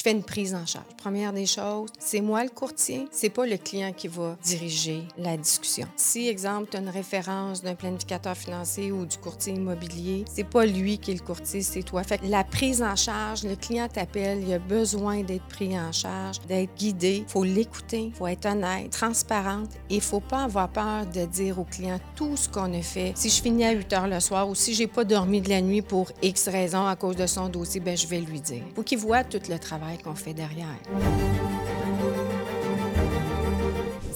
je fais une prise en charge. Première des choses, c'est moi le courtier, c'est pas le client qui va diriger la discussion. Si, exemple, tu as une référence d'un planificateur financier ou du courtier immobilier, c'est pas lui qui est le courtier, c'est toi. Fait que la prise en charge, le client t'appelle, il a besoin d'être pris en charge, d'être guidé, faut l'écouter, faut être honnête, transparente et il faut pas avoir peur de dire au client tout ce qu'on a fait. Si je finis à 8 heures le soir ou si j'ai pas dormi de la nuit pour X raison à cause de son dossier, ben je vais lui dire. Faut qu'il voit tout le travail qu'on fait derrière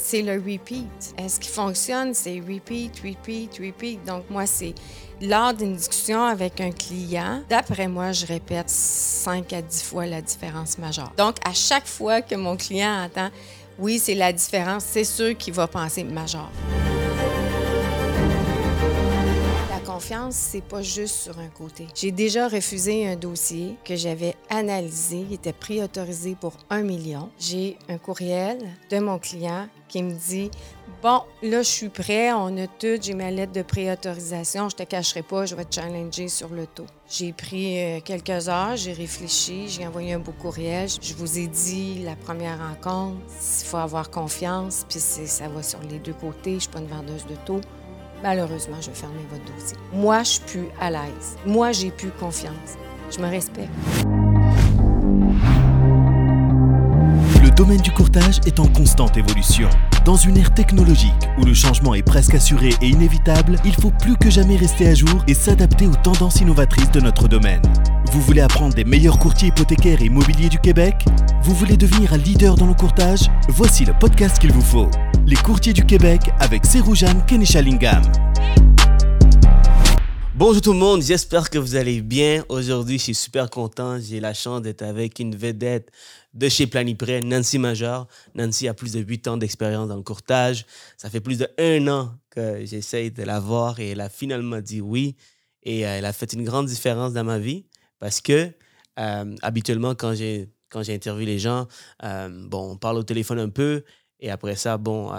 c'est le repeat. Est-ce qui fonctionne? C'est repeat, repeat, repeat. Donc, moi, c'est lors d'une discussion avec un client, d'après moi, je répète 5 à 10 fois la différence majeure. Donc, à chaque fois que mon client entend oui, c'est la différence, c'est sûr qu'il va penser majeur confiance, c'est pas juste sur un côté. J'ai déjà refusé un dossier que j'avais analysé, il était préautorisé pour un million. J'ai un courriel de mon client qui me dit Bon, là, je suis prêt, on a tout, j'ai ma lettre de préautorisation, je te cacherai pas, je vais te challenger sur le taux. J'ai pris euh, quelques heures, j'ai réfléchi, j'ai envoyé un beau courriel. Je vous ai dit la première rencontre, il faut avoir confiance, puis ça va sur les deux côtés, je suis pas une vendeuse de taux malheureusement, je vais fermer votre dossier. Moi, je suis plus à l'aise. Moi, j'ai plus confiance. Je me respecte. Le domaine du courtage est en constante évolution. Dans une ère technologique où le changement est presque assuré et inévitable, il faut plus que jamais rester à jour et s'adapter aux tendances innovatrices de notre domaine. Vous voulez apprendre des meilleurs courtiers hypothécaires et immobiliers du Québec? Vous voulez devenir un leader dans le courtage? Voici le podcast qu'il vous faut. Les courtiers du Québec avec Seroujane Kenishalingam. Bonjour tout le monde, j'espère que vous allez bien. Aujourd'hui, je suis super content. J'ai la chance d'être avec une vedette de chez Planiprêt, Nancy Major. Nancy a plus de 8 ans d'expérience dans le courtage. Ça fait plus de un an que j'essaye de la voir et elle a finalement dit oui. Et euh, elle a fait une grande différence dans ma vie parce que euh, habituellement, quand j'ai quand j'ai interviewé les gens, euh, bon, on parle au téléphone un peu et après ça, bon,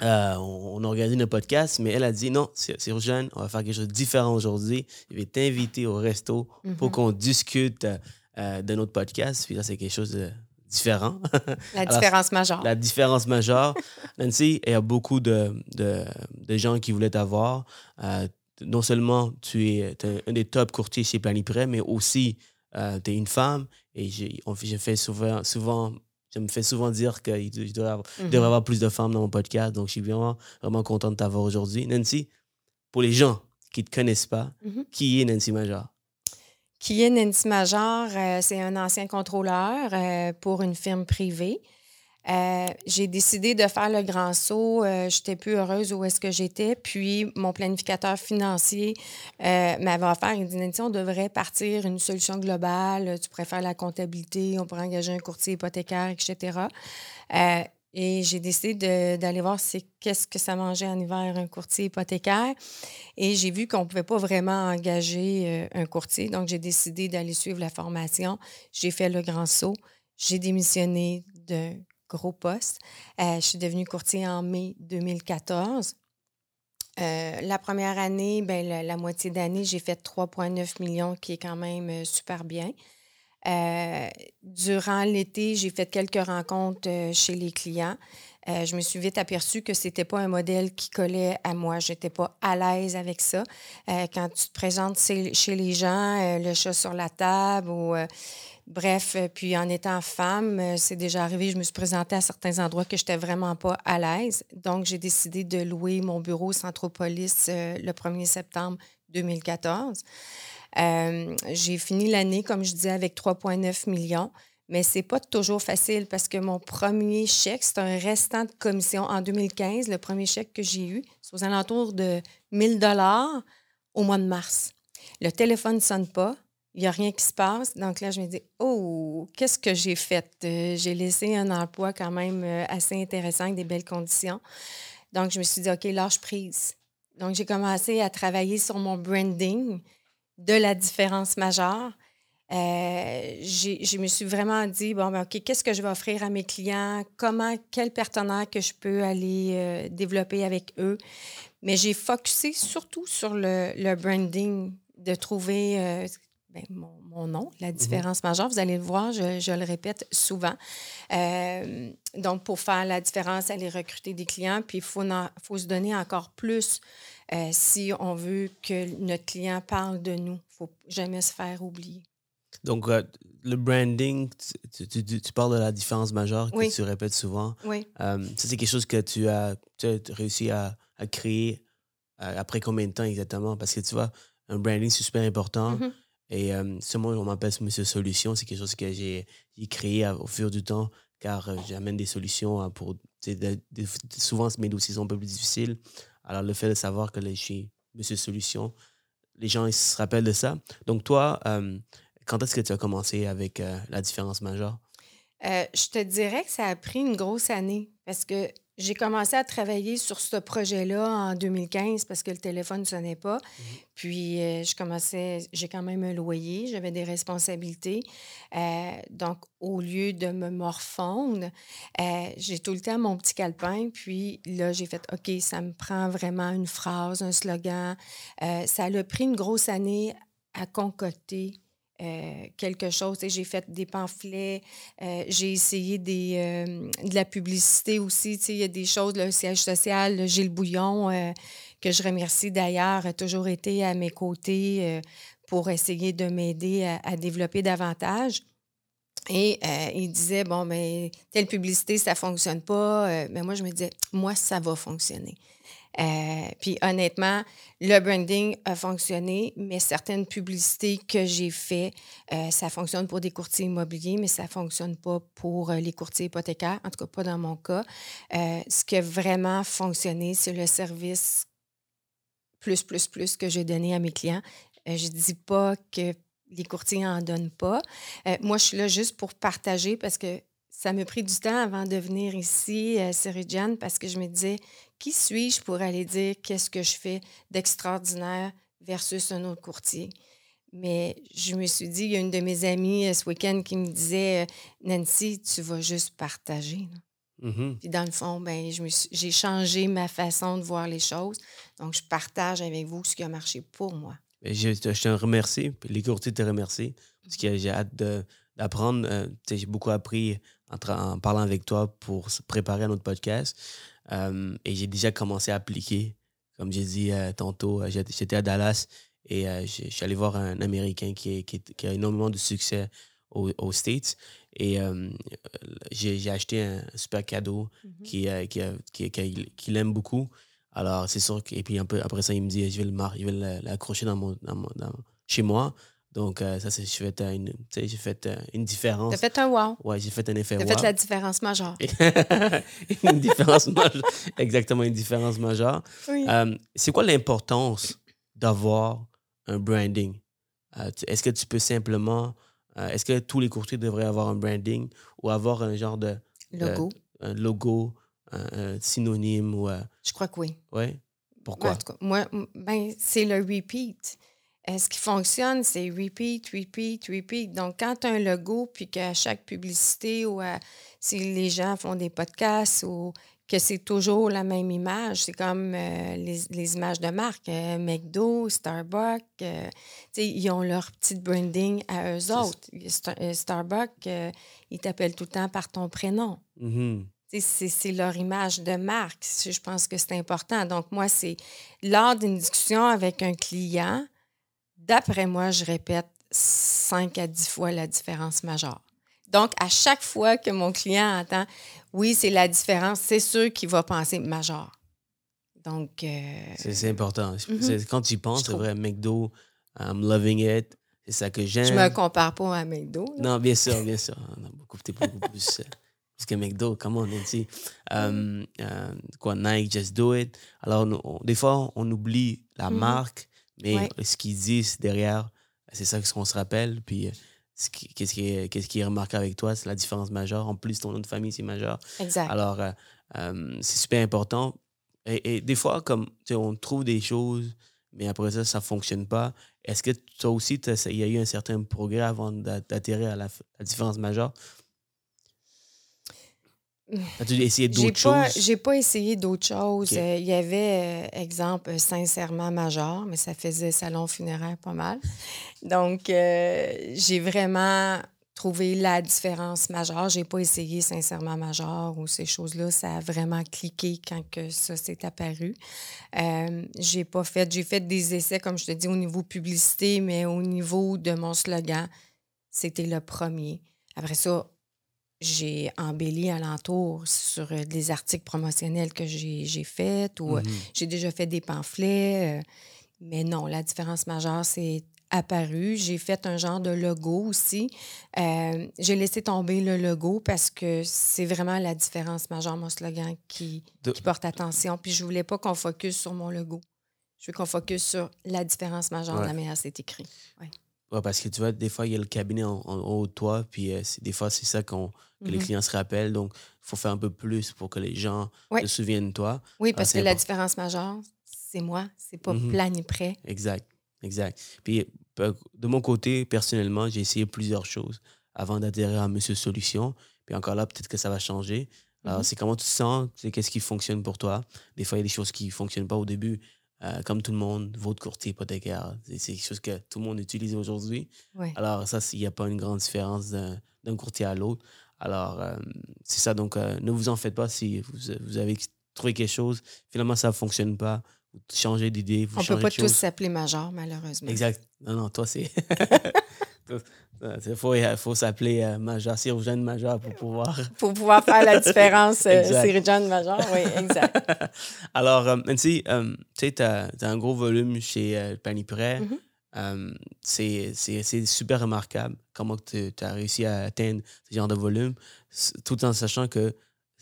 on, organise un podcast, mais elle a dit non, c'est urgent, on va faire quelque chose de différent aujourd'hui. Je vais t'inviter au resto pour mm-hmm. qu'on discute euh, de notre podcast. Puis là, c'est quelque chose de différent. La différence majeure. La différence majeure. Nancy, il y a beaucoup de, de, de gens qui voulaient t'avoir. Euh, non seulement tu es, un des top courtiers chez Planiprêt, mais aussi euh, tu es une femme. Et j'ai fait souvent, souvent, je me fais souvent dire qu'il devrait, avoir, mm-hmm. devrait avoir plus de femmes dans mon podcast. Donc, je suis vraiment, vraiment content de t'avoir aujourd'hui. Nancy, pour les gens qui ne te connaissent pas, mm-hmm. qui est Nancy Major? Qui est Nancy Major? Euh, c'est un ancien contrôleur euh, pour une firme privée. Euh, j'ai décidé de faire le grand saut. Je j'étais plus heureuse où est-ce que j'étais. Puis, mon planificateur financier m'avait offert, il dit, on devrait partir une solution globale. Tu pourrais faire la comptabilité, on pourrait engager un courtier hypothécaire, etc. Et j'ai décidé d'aller voir qu'est-ce que ça mangeait en hiver un courtier hypothécaire. Et j'ai vu qu'on ne pouvait pas vraiment engager euh, un courtier. Donc, j'ai décidé d'aller suivre la formation. J'ai fait le grand saut. J'ai démissionné d'un gros poste. Euh, je suis devenue courtier en mai 2014. Euh, la première année, ben, la, moitié d'année, j'ai fait 3,9 millions, qui est quand même super bien. Euh, durant l'été, j'ai fait quelques rencontres euh, chez les clients. Euh, je me suis vite aperçue que ce n'était pas un modèle qui collait à moi. Je n'étais pas à l'aise avec ça. quand tu te présentes chez les gens, le chat sur la table ou bref, puis en étant femme, c'est déjà arrivé, je me suis présentée à certains endroits que je n'étais vraiment pas à l'aise. Donc, j'ai décidé de louer mon bureau Centropolis le 1er septembre 2014. Euh, j'ai fini l'année, comme je disais, avec 3,9 millions. Mais ce n'est pas toujours facile parce que mon premier chèque, c'est un restant de commission en 2015. Le premier chèque que j'ai eu, c'est aux alentours de 1000 dollars au mois de mars. Le téléphone ne sonne pas. Il n'y a rien qui se passe. Donc là, je me dis, oh, qu'est-ce que j'ai fait? Euh, j'ai laissé un emploi quand même euh, assez intéressant avec des belles conditions. Donc, je me suis dit, OK, lâche prise. Donc, j'ai commencé à travailler sur mon branding de la différence majeure. Euh, je me suis vraiment dit, bon, ben, OK, qu'est-ce que je vais offrir à mes clients? Comment, quel partenaire que je peux aller développer avec eux? Mais j'ai focusé surtout sur le, branding, de trouver, ben, mon, nom, la mhm. différence majeure. Vous allez le voir, je, le répète souvent. Euh, donc, pour faire la différence, aller recruter des clients, puis il faut, faut se donner encore plus euh, si on veut que notre client parle de nous. Il ne faut jamais se faire oublier. Donc, euh, le branding, tu, tu, parles de la différence majeure que tu répètes souvent. Oui. ça, c'est quelque chose que tu as, réussi à, à créer après combien de temps exactement? Parce que tu vois, un branding, c'est super important. Mm-hmm. Et euh, ce mot, on m'appelle Monsieur Solution. C'est quelque chose que j'ai créé au fur du temps, car euh, j'amène des solutions pour. souvent, mes dossiers sont un peu plus difficiles. Alors, le fait de savoir que je suis Monsieur Solution, les gens se rappellent de ça. Donc, toi, euh, quand est-ce que tu as commencé avec la différence majeure? je te dirais que ça a pris une grosse année parce que j'ai commencé à travailler sur ce projet-là en 2015 parce que le téléphone ne sonnait pas. Mhm. Puis, euh, je commençais, j'ai quand même un loyer, j'avais des responsabilités. Euh, donc, au lieu de me morfondre, euh, j'ai tout le temps mon petit calepin. Puis là, j'ai fait OK, ça me prend vraiment une phrase, un slogan. ça a pris une grosse année à concocter euh, quelque chose. J'ai fait des pamphlets, euh, j'ai essayé des, euh, de la publicité aussi. Il y a des choses, le siège social, le Gilles Bouillon, que je remercie d'ailleurs, a toujours été à mes côtés pour essayer de m'aider à, développer davantage. Et il disait, bon, mais telle publicité, ça ne fonctionne pas. mais moi, je me disais, moi, ça va fonctionner. Euh, puis honnêtement, le branding a fonctionné, mais certaines publicités que j'ai faites, euh, ça fonctionne pour des courtiers immobiliers, mais ça ne fonctionne pas pour euh, les courtiers hypothécaires, en tout cas pas dans mon cas. ce qui a vraiment fonctionné, c'est le service plus, plus, plus que j'ai donné à mes clients. je ne dis pas que les courtiers n'en donnent pas. moi, je suis là juste pour partager parce que ça m'a pris du temps avant de venir ici, à Jeanne, parce que je me disais, qui suis-je pour aller dire qu'est-ce que je fais d'extraordinaire versus un autre courtier? Mais je me suis dit, il y a une de mes amies euh, ce week-end qui me disait, euh, Nancy, tu vas juste partager. Mm-hmm. Puis dans le fond, ben, j'ai changé ma façon de voir les choses. Donc, je partage avec vous ce qui a marché pour moi. Je, te remercie, les courtiers te remercient, parce que j'ai hâte d'apprendre. Euh, j'ai beaucoup appris en, en, parlant avec toi pour se préparer à notre podcast. Euh, et j'ai déjà commencé à appliquer. Comme j'ai dit euh, tantôt, euh, j'étais à Dallas et je suis allé voir un Américain qui, qui, a énormément de succès aux, States. Et j'ai acheté un super cadeau mm-hmm. qui, qui, qui, l'aime beaucoup. Alors, c'est sûr que. Et puis, un peu, après ça, il me dit je vais l'accrocher dans mon, dans dans, chez moi. Donc, euh, ça, c'est, j'ai fait, une, j'ai fait euh, une différence. T'as fait un wow. Ouais, j'ai fait un effet wow. T'as fait la différence majeure. une différence majeure. Exactement, une différence majeure. Oui. Euh, c'est quoi l'importance d'avoir un branding? est-ce que tu peux simplement... est-ce que tous les courtiers devraient avoir un branding ou avoir un genre de... Logo. un logo, un, synonyme ou... Je crois que oui. Oui? Pourquoi? moi, ben, c'est le repeat. Euh, ce qui fonctionne, c'est repeat, repeat, repeat. Donc, quand tu as un logo, puis qu'à chaque publicité ou si les gens font des podcasts ou que c'est toujours la même image, c'est comme euh, les, images de marque, euh, McDo, Starbucks, ils ont leur petite branding à eux autres. Starbucks, ils t'appellent tout le temps par ton prénom. Mm-hmm. C'est leur image de marque. Je pense que c'est important. Donc, moi, c'est lors d'une discussion avec un client, D'après moi, je répète 5 à 10 fois la différence majeure. Donc, à chaque fois que mon client entend oui, c'est la différence, c'est sûr qu'il va penser majeur. Donc. Euh, c'est important. Mhm. Quand tu penses, c'est vrai, McDo, I'm loving it. C'est ça que j'aime. Je me compare pas à McDo. Non, bien sûr, bien sûr. On a beaucoup, beaucoup plus, plus que McDo. Comment on dit? Um, uh, quoi, Nike, just do it. Alors, des fois, on oublie la mhm. marque mais ce qu'ils disent derrière, c'est ça qu'on se rappelle. Puis euh, qu'est-ce qui, est, qu'est-ce qui est remarquable avec toi, c'est la différence majeure. En plus, ton nom de famille, c'est majeur. Exact. Alors, euh, euh, c'est super important. Et, des fois, comme on trouve des choses, mais après ça, ça ne fonctionne pas. Est-ce que toi aussi, il y a eu un certain progrès avant d'atterrir à la, différence majeure? As-tu essayé J'ai d'autres pas, choses? j'ai pas essayé d'autres choses. Euh, Il y avait, euh, exemple, sincèrement major, mais ça faisait salon funéraire pas mal. Donc, euh, j'ai vraiment trouvé la différence majeure. J'ai pas essayé sincèrement major ou ces choses-là. Ça a vraiment cliqué quand que ça s'est apparu. Euh, j'ai pas fait. J'ai fait des essais, comme je te dis, au niveau publicité, mais au niveau de mon slogan, c'était le premier. Après ça, j'ai embelli alentour sur euh, des articles promotionnels que j'ai faits ou euh, Mhm. j'ai déjà fait des pamphlets. euh, mais non, la différence majeure, c'est apparu. J'ai fait un genre de logo aussi. Euh, j'ai laissé tomber le logo parce que c'est vraiment la différence majeure, mon slogan, qui, De- qui porte attention. Puis je voulais pas qu'on focus sur mon logo. Je veux qu'on focus sur la différence majeure de la manière c'est écrit. Ouais, parce que tu vois, des fois, il y a le cabinet en, en haut de toi, puis euh, c'est- des fois, c'est ça qu'on, que les Mhm. clients se rappellent. Donc, il faut faire un peu plus pour que les gens Ouais. se souviennent de toi. Oui, Ah, parce c'est que la différence majeure, c'est moi. C'est pas Mhm. plan ni prêt. Exact, exact. Puis, de mon côté, personnellement, j'ai essayé plusieurs choses avant d'adhérer à Monsieur Solution. Puis encore là, peut-être que ça va changer. Alors, Mhm. c'est comment tu te sens, sais, qu'est-ce qui fonctionne pour toi? Des fois, il y a des choses qui ne fonctionnent pas au début. Euh, comme tout le monde, votre courtier hypothécaire, c'est c'est quelque chose que tout le monde utilise aujourd'hui. Ouais. Alors, ça, il n'y a pas une grande différence d'un courtier à l'autre. Alors, euh, c'est ça. Donc, euh, ne vous en faites pas si vous, vous avez trouvé quelque chose, finalement, ça ne fonctionne pas. Vous changez d'idée, On peut changez pas tous s'appeler major, malheureusement. Exact. Non, non, toi, c'est. Il faut, faut s'appeler euh, major, major pour pouvoir. Pour pouvoir faire la différence, euh, Major. Oui, exact. Alors, euh, Nancy, euh, tu sais, tu as, un gros volume chez euh. Mhm. Euh, c'est super remarquable comment tu as réussi à atteindre ce genre de volume, tout en sachant que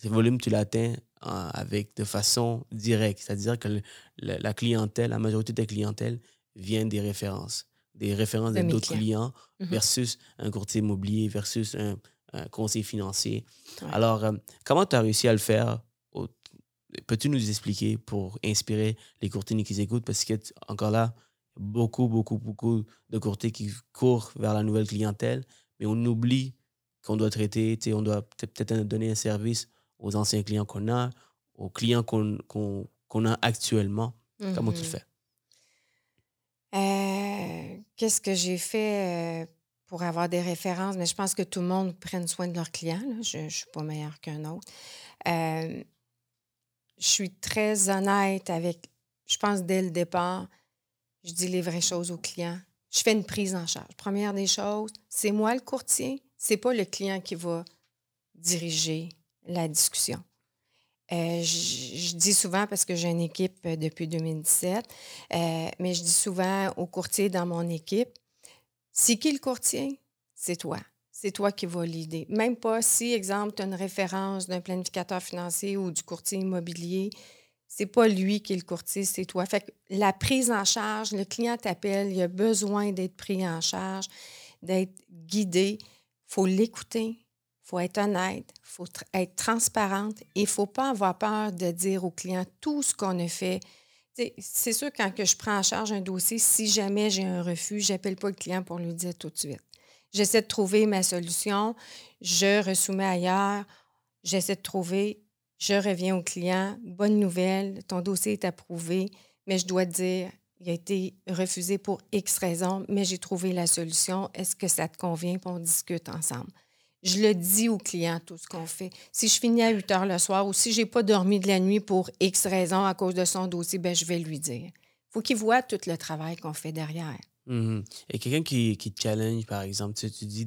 ce volume, tu l'atteins euh, avec de façon directe. C'est-à-dire que le- la clientèle, la majorité de ta clientèle vient des références. Des références De d'autres clients Mhm. versus un courtier immobilier versus un, un conseiller financier. Ouais. Alors, euh, comment tu as réussi à le faire? Peux-tu nous expliquer pour inspirer les courtiers qui écoutent? Parce que, encore là, beaucoup, beaucoup, beaucoup de courtiers qui courent vers la nouvelle clientèle, mais on oublie qu'on doit traiter, on doit peut- peut-être donner un service aux anciens clients qu'on a, aux clients qu'on a actuellement. Comment tu le fais? Euh, Qu'est-ce que j'ai fait euh, pour avoir des références? Mais je pense que tout le monde prenne soin de leurs clients. Je ne suis pas meilleure qu'un autre. Euh, je suis très honnête avec, je pense dès le départ, je dis les vraies choses aux clients. Je fais une prise en charge. Première des choses, c'est moi le courtier, c'est pas le client qui va diriger la discussion. Euh, je, dis souvent, parce que j'ai une équipe euh, depuis 2017, euh, mais je dis souvent aux courtiers dans mon équipe, c'est qui le courtier? C'est toi. C'est toi qui vas l'aider. Même pas si, exemple, tu as une référence d'un planificateur financier ou du courtier immobilier, c'est pas lui qui est le courtier, c'est toi. Fait que la prise en charge, le client t'appelle, il a besoin d'être pris en charge, d'être guidé. Il faut l'écouter, faut être honnête, faut tr- être transparente et il faut pas avoir peur de dire au client tout ce qu'on a fait. C'est sûr, quand je prends en charge un dossier, si jamais j'ai un refus, je n'appelle pas le client pour lui dire tout de suite. J'essaie de trouver ma solution, je ressoumets ailleurs, j'essaie de trouver, je reviens au client, bonne nouvelle, ton dossier est approuvé, mais je dois dire, il a été refusé pour X raisons, mais j'ai trouvé la solution. Est-ce que ça te convient? Puis on discute ensemble? Je le dis au client, tout ce qu'on fait. Si je finis à 8 heures le soir ou si je n'ai pas dormi de la nuit pour X raisons à cause de son dossier, ben, je vais lui dire. faut qu'il voit tout le travail qu'on fait derrière. Mhm. Et quelqu'un qui, te challenge, par exemple, tu, dis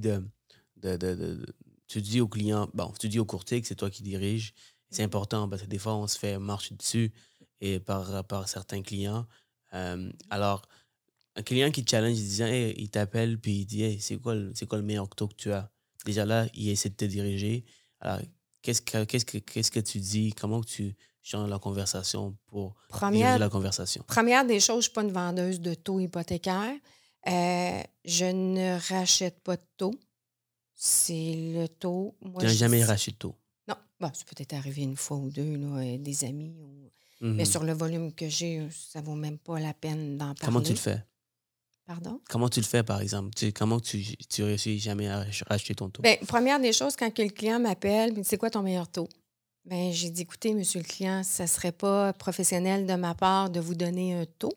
dis au client, bon, tu dis au courtier que c'est toi qui dirige. C'est important parce que des fois, on se fait marcher dessus et par, par certains clients. Euh, alors, un client qui te challenge, il, dit, Hey, il t'appelle puis il dit Hey, c'est quoi, quoi le meilleur taux que tu as? Déjà là, il essaie de te diriger. Alors, qu'est-ce que, qu'est-ce que, qu'est-ce que tu dis? Comment tu changes la conversation pour diriger Première, la conversation? première des choses, je ne suis pas une vendeuse de taux hypothécaires. Euh, je ne rachète pas de taux. C'est le taux. Moi, Tu n'as jamais dis- racheté de taux? Non, bon, ça peut être arrivé une fois ou deux, là, euh, des amis. ou- Mhm. Mais sur le volume que j'ai, ça vaut même pas la peine d'en parler. Comment tu le fais? Pardon? Comment tu le fais, par exemple? Tu, comment tu, tu réussis jamais à rach- racheter ton taux? Bien, première des choses, quand le client m'appelle, c'est quoi ton meilleur taux? Ben, j'ai dit, écoutez, monsieur le client, ça ne serait pas professionnel de ma part de vous donner un taux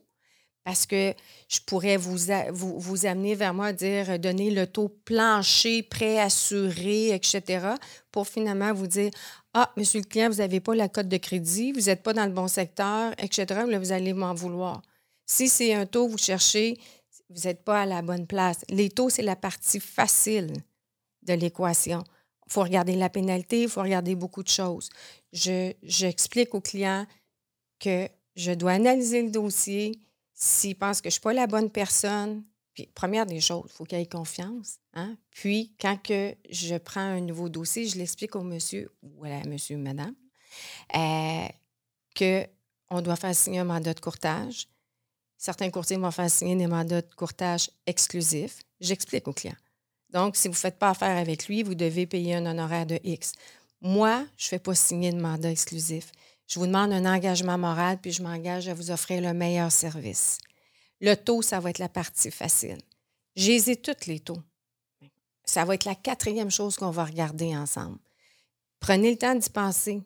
parce que je pourrais vous, vous, vous, amener vers moi, dire, donner le taux plancher, préassuré, etc., pour finalement vous dire, ah, monsieur le client, vous n'avez pas la cote de crédit, vous n'êtes pas dans le bon secteur, etc., là, vous allez m'en vouloir. Si c'est un taux, vous cherchez, vous n'êtes pas à la bonne place. Les taux, c'est la partie facile de l'équation. Il faut regarder la pénalité, il faut regarder beaucoup de choses. J'explique au client que je dois analyser le dossier. S'il pense que je ne suis pas la bonne personne, puis, première des choses, il faut qu'il ait confiance. Hein? Puis, quand que je prends un nouveau dossier, je l'explique au monsieur ou à la monsieur, madame, euh, qu'on doit faire signer un mandat de courtage. Certains courtiers vont faire signer des mandats de courtage exclusifs. J'explique au client. Donc, si vous ne faites pas affaire avec lui, vous devez payer un honoraire de X. Moi, je ne fais pas signer de mandat exclusif. Je vous demande un engagement moral, puis je m'engage à vous offrir le meilleur service. Le taux, ça va être la partie facile. J'ai toutes les taux. Ça va être la quatrième chose qu'on va regarder ensemble. Prenez le temps d'y penser.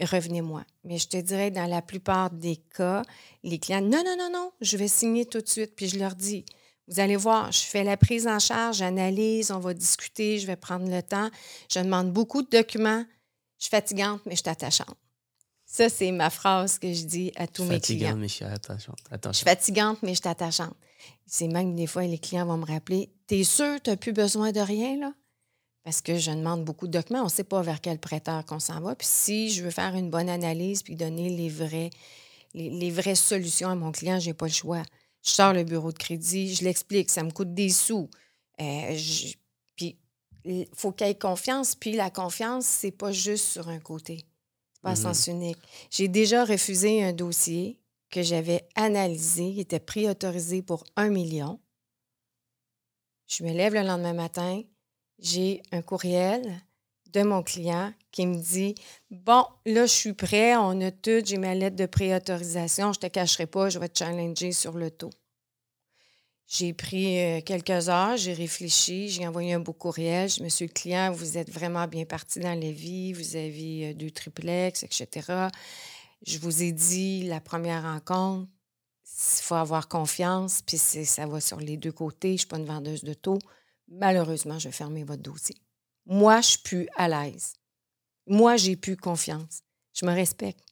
Revenez-moi. Mais je te dirais, dans la plupart des cas, les clients, non, non, non, non, je vais signer tout de suite. Puis je leur dis, vous allez voir, je fais la prise en charge, j'analyse, on va discuter, je vais prendre le temps. Je demande beaucoup de documents. Je suis fatigante, mais je suis attachante. Ça, c'est ma phrase que je dis à tous mes clients. Fatigante, mais je suis attachante. Je suis fatigante, mais je suis attachante. C'est même des fois, les clients vont me rappeler T'es sûr, tu n'as plus besoin de rien, là Parce que je demande beaucoup de documents. On ne sait pas vers quel prêteur qu'on s'en va. Puis si je veux faire une bonne analyse puis donner les, vraies solutions à mon client, je n'ai pas le choix je sors le bureau de crédit, je l'explique, ça me coûte des sous. Euh, puis il faut qu'il y ait confiance. Puis la confiance, c'est pas juste sur un côté. C'est pas à sens mm-hmm. unique. J'ai déjà refusé un dossier que j'avais analysé, qui était préautorisé pour un million. Je me lève le lendemain matin, j'ai un courriel de mon client qui me dit Bon, là, je suis prêt, on a tout, j'ai ma lettre de préautorisation, je ne te cacherai pas, je vais te challenger sur le taux. J'ai pris euh, quelques heures, j'ai réfléchi, j'ai envoyé un beau courriel. Je Monsieur le client, vous êtes vraiment bien parti dans la vie, vous avez euh, deux triplex, etc. Je vous ai dit la première rencontre, il faut avoir confiance, puis ça va sur les deux côtés. Je ne suis pas une vendeuse de taux. Malheureusement, je vais fermer votre dossier. Moi, je suis plus à l'aise. Moi, j'ai plus confiance. Je me respecte.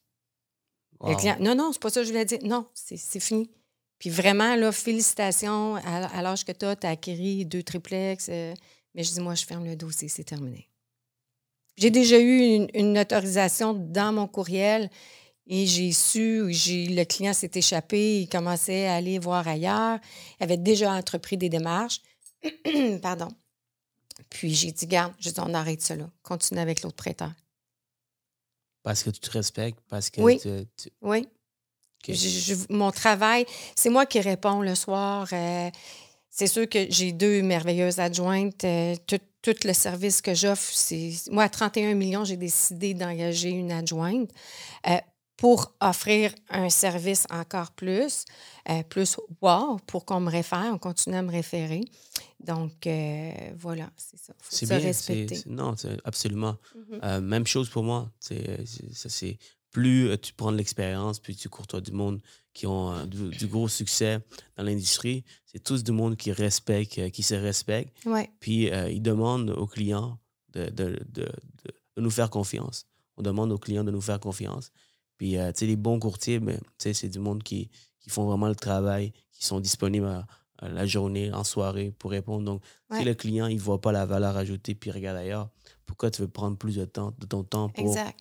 non, non, c'est pas ça que je voulais dire. Non, c'est fini. Puis vraiment, là, félicitations. À, l'âge que tu as, tu as acquis deux triplex. Euh, mais je dis, moi, je ferme le dossier, c'est terminé. J'ai déjà eu une, autorisation dans mon courriel et j'ai su, le client s'est échappé, il commençait à aller voir ailleurs, il avait déjà entrepris des démarches. Pardon. Puis j'ai dit, garde, je dis, on arrête cela. Continue avec l'autre prêteur. Parce que tu te respectes, parce que oui. tu, Oui. mon travail, c'est moi qui réponds le soir. Euh, c'est sûr que j'ai deux merveilleuses adjointes. Euh, tout, le service que j'offre, c'est. Moi, à 31 millions, j'ai décidé d'engager une adjointe. Euh, pour offrir un service encore plus, plus wow, pour qu'on me réfère, on continue à me référer. Donc, euh, voilà, c'est ça. Faut se bien, respecter. non, absolument. Mm-hmm. Euh, même chose pour moi. C'est plus tu prends de l'expérience, plus tu courtois du monde qui ont du, gros succès dans l'industrie. C'est tous du monde qui respecte, qui se respecte. Ouais. Puis, ils demandent aux clients de, de, de, de, nous faire confiance. On demande aux clients de nous faire confiance. Puis, euh, tu sais, les bons courtiers, ben, c'est du monde qui, qui font vraiment le travail, qui sont disponibles à, la journée, en soirée pour répondre. Donc, si le client, il ne voit pas la valeur ajoutée puis regarde ailleurs, pourquoi tu veux prendre plus de temps, de ton temps pour. Exact.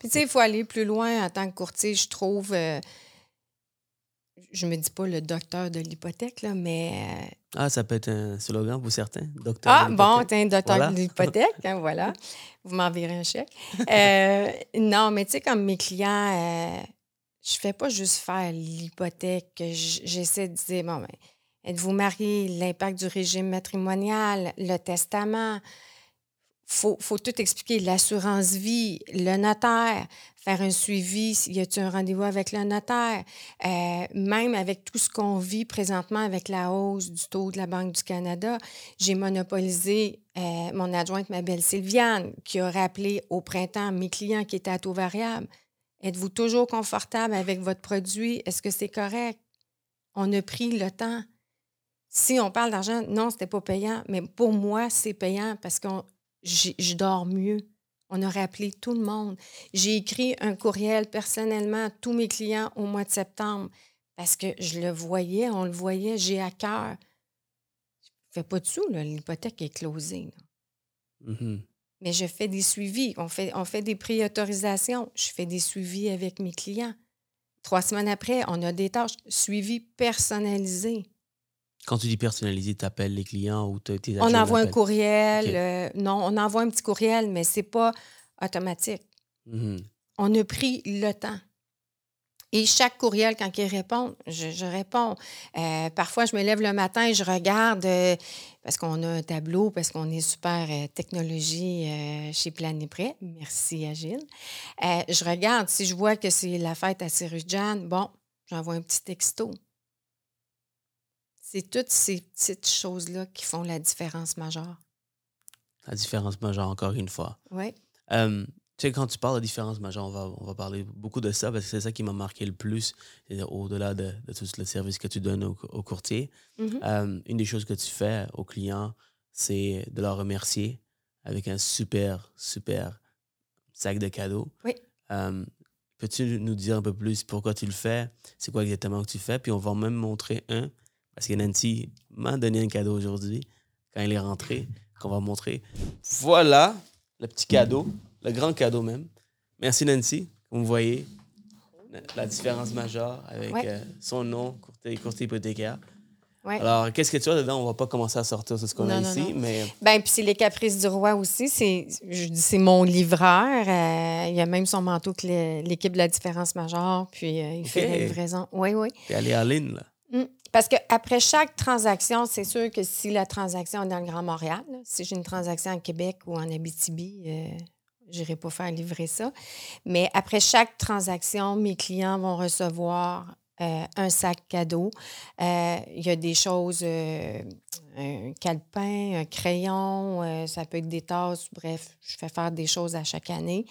Puis, tu sais, il faut aller plus loin en tant que courtier, je trouve. Euh, je me dis pas le docteur de l'hypothèque, là, mais. Euh, ah, ça peut être un slogan pour certains. Docteur ah, bon, t'es un docteur de l'hypothèque, hein, voilà. Vous m'enverrez un chèque. Euh, non, mais tu sais, comme mes clients, euh, je fais pas juste faire l'hypothèque. J'essaie de dire, bon, ben, êtes-vous marié, l'impact du régime matrimonial, le testament. faut, faut tout expliquer. L'assurance vie, le notaire, faire un suivi, y a-t-il un rendez-vous avec le notaire? Euh, même avec tout ce qu'on vit présentement avec la hausse du taux de la Banque du Canada, j'ai monopolisé euh, mon adjointe, ma belle Sylviane, qui a rappelé au printemps mes clients qui étaient à taux variable. Êtes-vous toujours confortable avec votre produit? Est-ce que c'est correct? On a pris le temps. Si on parle d'argent, non, c'était pas payant, mais pour moi, c'est payant parce que je dors mieux. On a rappelé tout le monde. J'ai écrit un courriel personnellement à tous mes clients au mois de septembre parce que je le voyais, on le voyait, j'ai à cœur. Je fais pas de sous, l'hypothèque est closée. Mm-hmm. Mais je fais des suivis. On fait, on fait des préautorisations. Je fais des suivis avec mes clients. Trois semaines après, on a des tâches. Suivi personnalisé. Quand tu dis personnalisé, tu appelles les clients ou tu On envoie un courriel. Euh, non, on envoie un petit courriel, mais ce n'est pas automatique. Mm-hmm. On a pris le temps. Et chaque courriel, quand il répond, je, réponds. Euh, parfois, je me lève le matin et je regarde, euh, parce qu'on a un tableau, parce qu'on est super technologie chez Planiprès. Merci, Agile. je regarde, si je vois que c'est la fête à Cyrus bon, j'envoie un petit texto. C'est toutes ces petites choses-là qui font la différence majeure. La différence majeure, encore une fois. Oui. tu sais, quand tu parles de différence majeure, on va, on va parler beaucoup de ça parce que c'est ça qui m'a marqué le plus, au-delà de, de, tout le service que tu donnes au, courtier. Mm-hmm. une des choses que tu fais aux clients, c'est de leur remercier avec un super, super sac de cadeaux. Oui. Peux-tu nous dire un peu plus pourquoi tu le fais? C'est quoi exactement que tu fais? Puis on va même montrer un parce que Nancy m'a donné un cadeau aujourd'hui, quand il est rentré, qu'on va montrer. Voilà le petit cadeau, le grand cadeau même. Merci Nancy. Vous voyez, la différence majeure avec euh, son nom, courtier, courtier hypothécaire. Alors, qu'est-ce que tu as dedans? On va pas commencer à sortir ce qu'on a ici, mais... Ben, puis c'est les caprices du roi aussi. C'est, je dis, c'est mon livreur. Euh, il y a même son manteau que l'équipe de la différence majeure, puis euh, il fait la livraison. Oui, oui. Puis elle est en ligne, là. Parce qu'après chaque transaction, c'est sûr que si la transaction est dans le Grand Montréal, si j'ai une transaction en Québec ou en Abitibi, euh, je n'irai pas faire livrer ça. Mais après chaque transaction, mes clients vont recevoir euh, un sac cadeau. Euh, il y a des choses, euh, un calepin, un crayon, ça peut être des tasses, bref, je fais faire des choses à chaque année.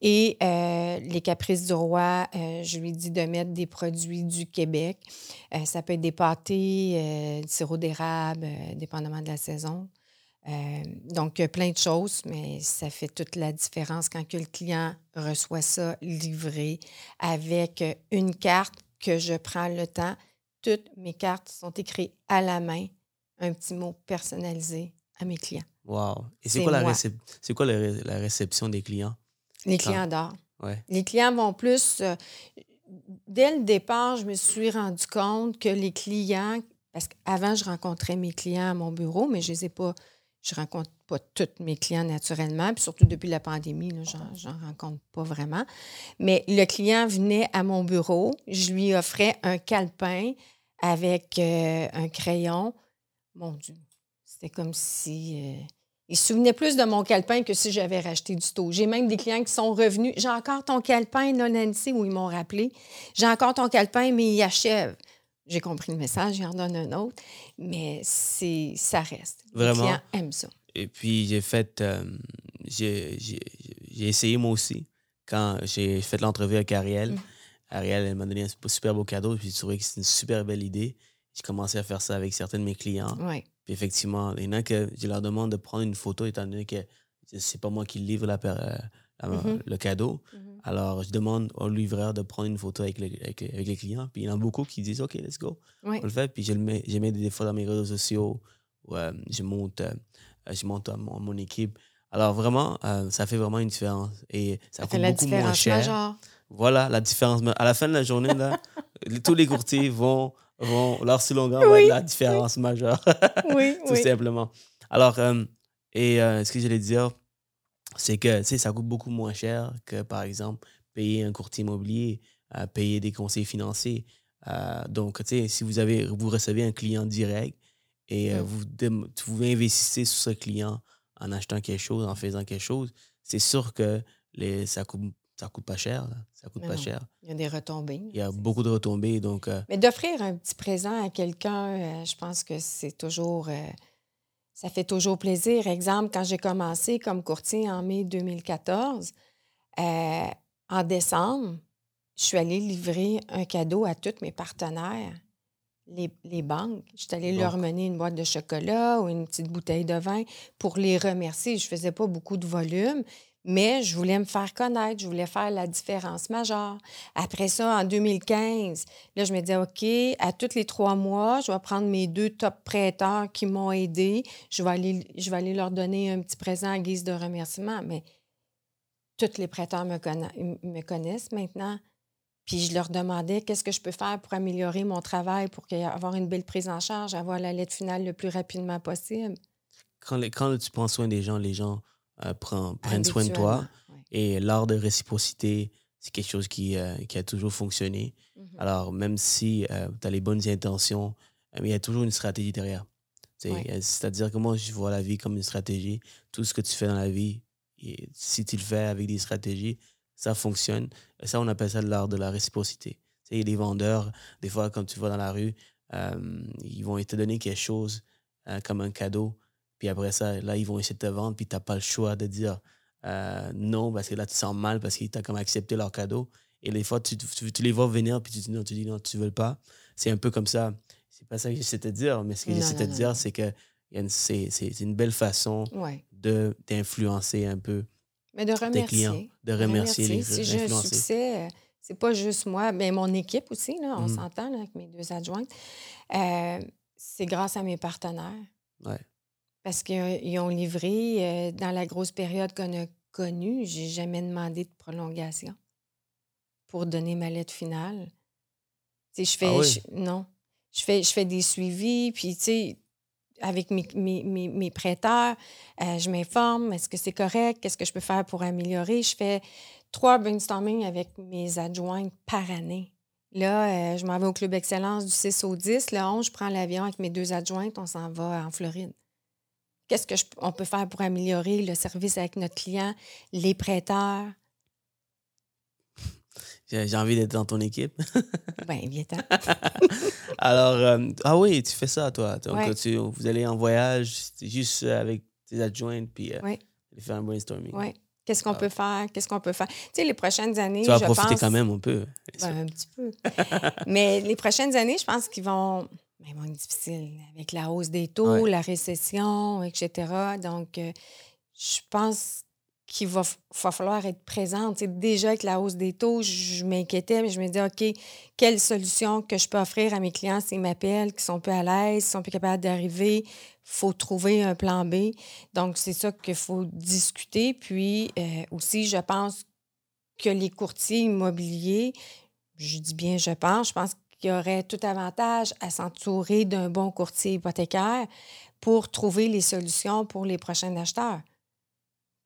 Et les caprices du roi, je lui dis de mettre des produits du Québec. ça peut être des pâtés, du sirop d'érable, dépendamment de la saison. donc, plein de choses, mais ça fait toute la différence quand que le client reçoit ça livré avec une carte que je prends le temps. Toutes mes cartes sont écrites à la main, un petit mot personnalisé à mes clients. Wow. Et c'est quoi, la, c'est quoi la, réception des clients? Les clients adorent. Ouais. Les clients vont plus. Euh, dès le départ, je me suis rendu compte que les clients, parce qu'avant, je rencontrais mes clients à mon bureau, mais je ne les ai pas je rencontre pas tous mes clients naturellement, puis surtout depuis la pandémie, j'en rencontre pas vraiment. Mais le client venait à mon bureau, je lui offrais un calepin avec euh, un crayon. Mon Dieu, c'était comme si... Euh, il se souvenait plus de mon calepin que si j'avais racheté du taux. J'ai même des clients qui sont revenus. J'ai encore ton calepin, non, Nancy, où ils m'ont rappelé. J'ai encore ton calepin, mais il achève. J'ai compris le message, j'en donne un autre, mais c'est ça reste. Vraiment? Les clients aiment ça. Et puis, j'ai fait. Euh, j'ai essayé moi aussi. Quand j'ai fait l'entrevue avec Ariel, mm. Ariel, elle m'a donné un super beau cadeau, puis je trouvais que c'était une super belle idée. J'ai commencé à faire ça avec certains de mes clients. Oui. Puis effectivement, il y en a que je leur demande de prendre une photo, étant donné que c'est pas moi qui livre la, euh, Mm-hmm. le cadeau. Mm-hmm. Alors, je demande au livreur de prendre une photo avec, avec, les clients. Puis il y en a beaucoup qui disent OK, let's go. On le fait. Puis je, le mets, je mets des fois dans mes réseaux sociaux. Euh, je monte, euh, je monte mon, mon, équipe. Alors, vraiment, euh, ça fait vraiment une différence. Et ça, ça fait la différence cher. Voilà, la différence. À la fin de la journée, là, tous les courtiers vont, vont leur slogan oui. la différence majeure. oui, Tout simplement. Alors, et ce que j'allais dire, c'est que ça coûte beaucoup moins cher que, par exemple, payer un courtier immobilier, euh, payer des conseils financiers. Euh, donc, si vous, avez, vous recevez un client direct et euh, vous, vous investissez sur ce client en achetant quelque chose, en faisant quelque chose, c'est sûr que les, ça coûte ça coûte pas cher. Là. Ça coûte Mais pas non. cher. Il y a des retombées. Il y a beaucoup de retombées. Donc, euh, Mais d'offrir un petit présent à quelqu'un, euh, je pense que c'est toujours. euh, ça fait toujours plaisir. Exemple, quand j'ai commencé comme courtier en mai 2014, euh, en décembre, je suis allée livrer un cadeau à tous mes partenaires, les, les banques. Je suis allée leur mener une boîte de chocolat ou une petite bouteille de vin pour les remercier. Je ne faisais pas beaucoup de volume, mais je voulais me faire connaître, je voulais faire la différence majeure. Après ça, en 2015, là, je me disais, OK, à tous les trois mois, je vais prendre mes deux top prêteurs qui m'ont aidé. Je vais, aller, leur donner un petit présent en guise de remerciement. Mais tous les prêteurs me, conna- me connaissent maintenant. Puis je leur demandais qu'est-ce que je peux faire pour améliorer mon travail, pour avoir une belle prise en charge, avoir la lettre finale le plus rapidement possible? quand tu prends soin des gens, les gens euh, prennent soin de toi. Ouais. Et l'art de réciprocité, c'est quelque chose qui, euh, qui a toujours fonctionné. Mhm. Alors, même si tu as les bonnes intentions, euh, il y a toujours une stratégie derrière. Ouais. euh, C'est-à-dire que moi, je vois la vie comme une stratégie. Tout ce que tu fais dans la vie, et si tu le fais avec des stratégies, ça fonctionne. Et ça, on appelle ça l'art de la réciprocité. Tu sais, les vendeurs, des fois, quand tu vas dans la rue, euh, ils vont te donner quelque chose euh, comme un cadeau. Puis après ça, là, ils vont essayer de te vendre, puis tu n'as pas le choix de dire euh, non, parce que là, tu te sens mal parce qu'ils t'ont comme accepté leur cadeau. Et des fois, tu, tu, tu les vois venir, puis tu dis non, tu dis non, tu veux pas. C'est un peu comme ça. C'est pas ça que j'essaie de te dire, mais ce que j'essaie de te dire, c'est que c'est une belle façon Ouais. de d'influencer un peu Mais de tes remercier. clients, de remercier les Si j'ai un succès, euh, c'est pas juste moi, mais mon équipe aussi, là, on Mhm. s'entend avec mes deux adjointes. Euh, c'est grâce à mes partenaires. Ouais. Parce qu'ils ont livré euh, dans la grosse période qu'on a connue. J'ai jamais demandé de prolongation pour donner ma lettre finale. Je fais. Ah oui? je- non. Je fais, je fais des suivis, puis tu sais, avec mes, mes, mes- mes prêteurs, euh, je m'informe, est-ce que c'est correct, qu'est-ce que je peux faire pour améliorer? Je fais trois brainstorming avec mes adjointes par année. Là, euh, je m'en vais au Club Excellence du 6 au 10. Le 11, je prends l'avion avec mes deux adjointes, on s'en va en Floride. Qu'est-ce qu'on peut faire pour améliorer le service avec notre client, les prêteurs? J'ai envie d'être dans ton équipe. Bien, viens Alors, euh, ah oui, tu fais ça, toi. Donc, Ouais. tu- vous allez en voyage juste avec tes adjointes, puis euh, faire un brainstorming. Oui. Qu'est-ce qu'on Ah. peut faire? Qu'est-ce qu'on peut faire? Tu sais, les prochaines années, Tu vas je profiter pense... quand même un peu. Ben, un petit peu. Mais les prochaines années, je pense qu'ils vont, ils vont être difficiles avec la hausse des taux, Ouais. la récession, etc. Donc, euh, je pense qu'il va, va falloir être présente. Déjà, avec la hausse des taux, je, m'inquiétais, mais je me disais, OK, quelle solution que je peux offrir à mes clients s'ils m'appellent, qui sont peu à l'aise, qui sont plus capables d'arriver? faut trouver un plan B. Donc, c'est ça qu'il faut discuter. Puis euh, aussi, je pense que les courtiers immobiliers, je dis bien je pense, je pense y aurait tout avantage à s'entourer d'un bon courtier hypothécaire pour trouver les solutions pour les prochains acheteurs.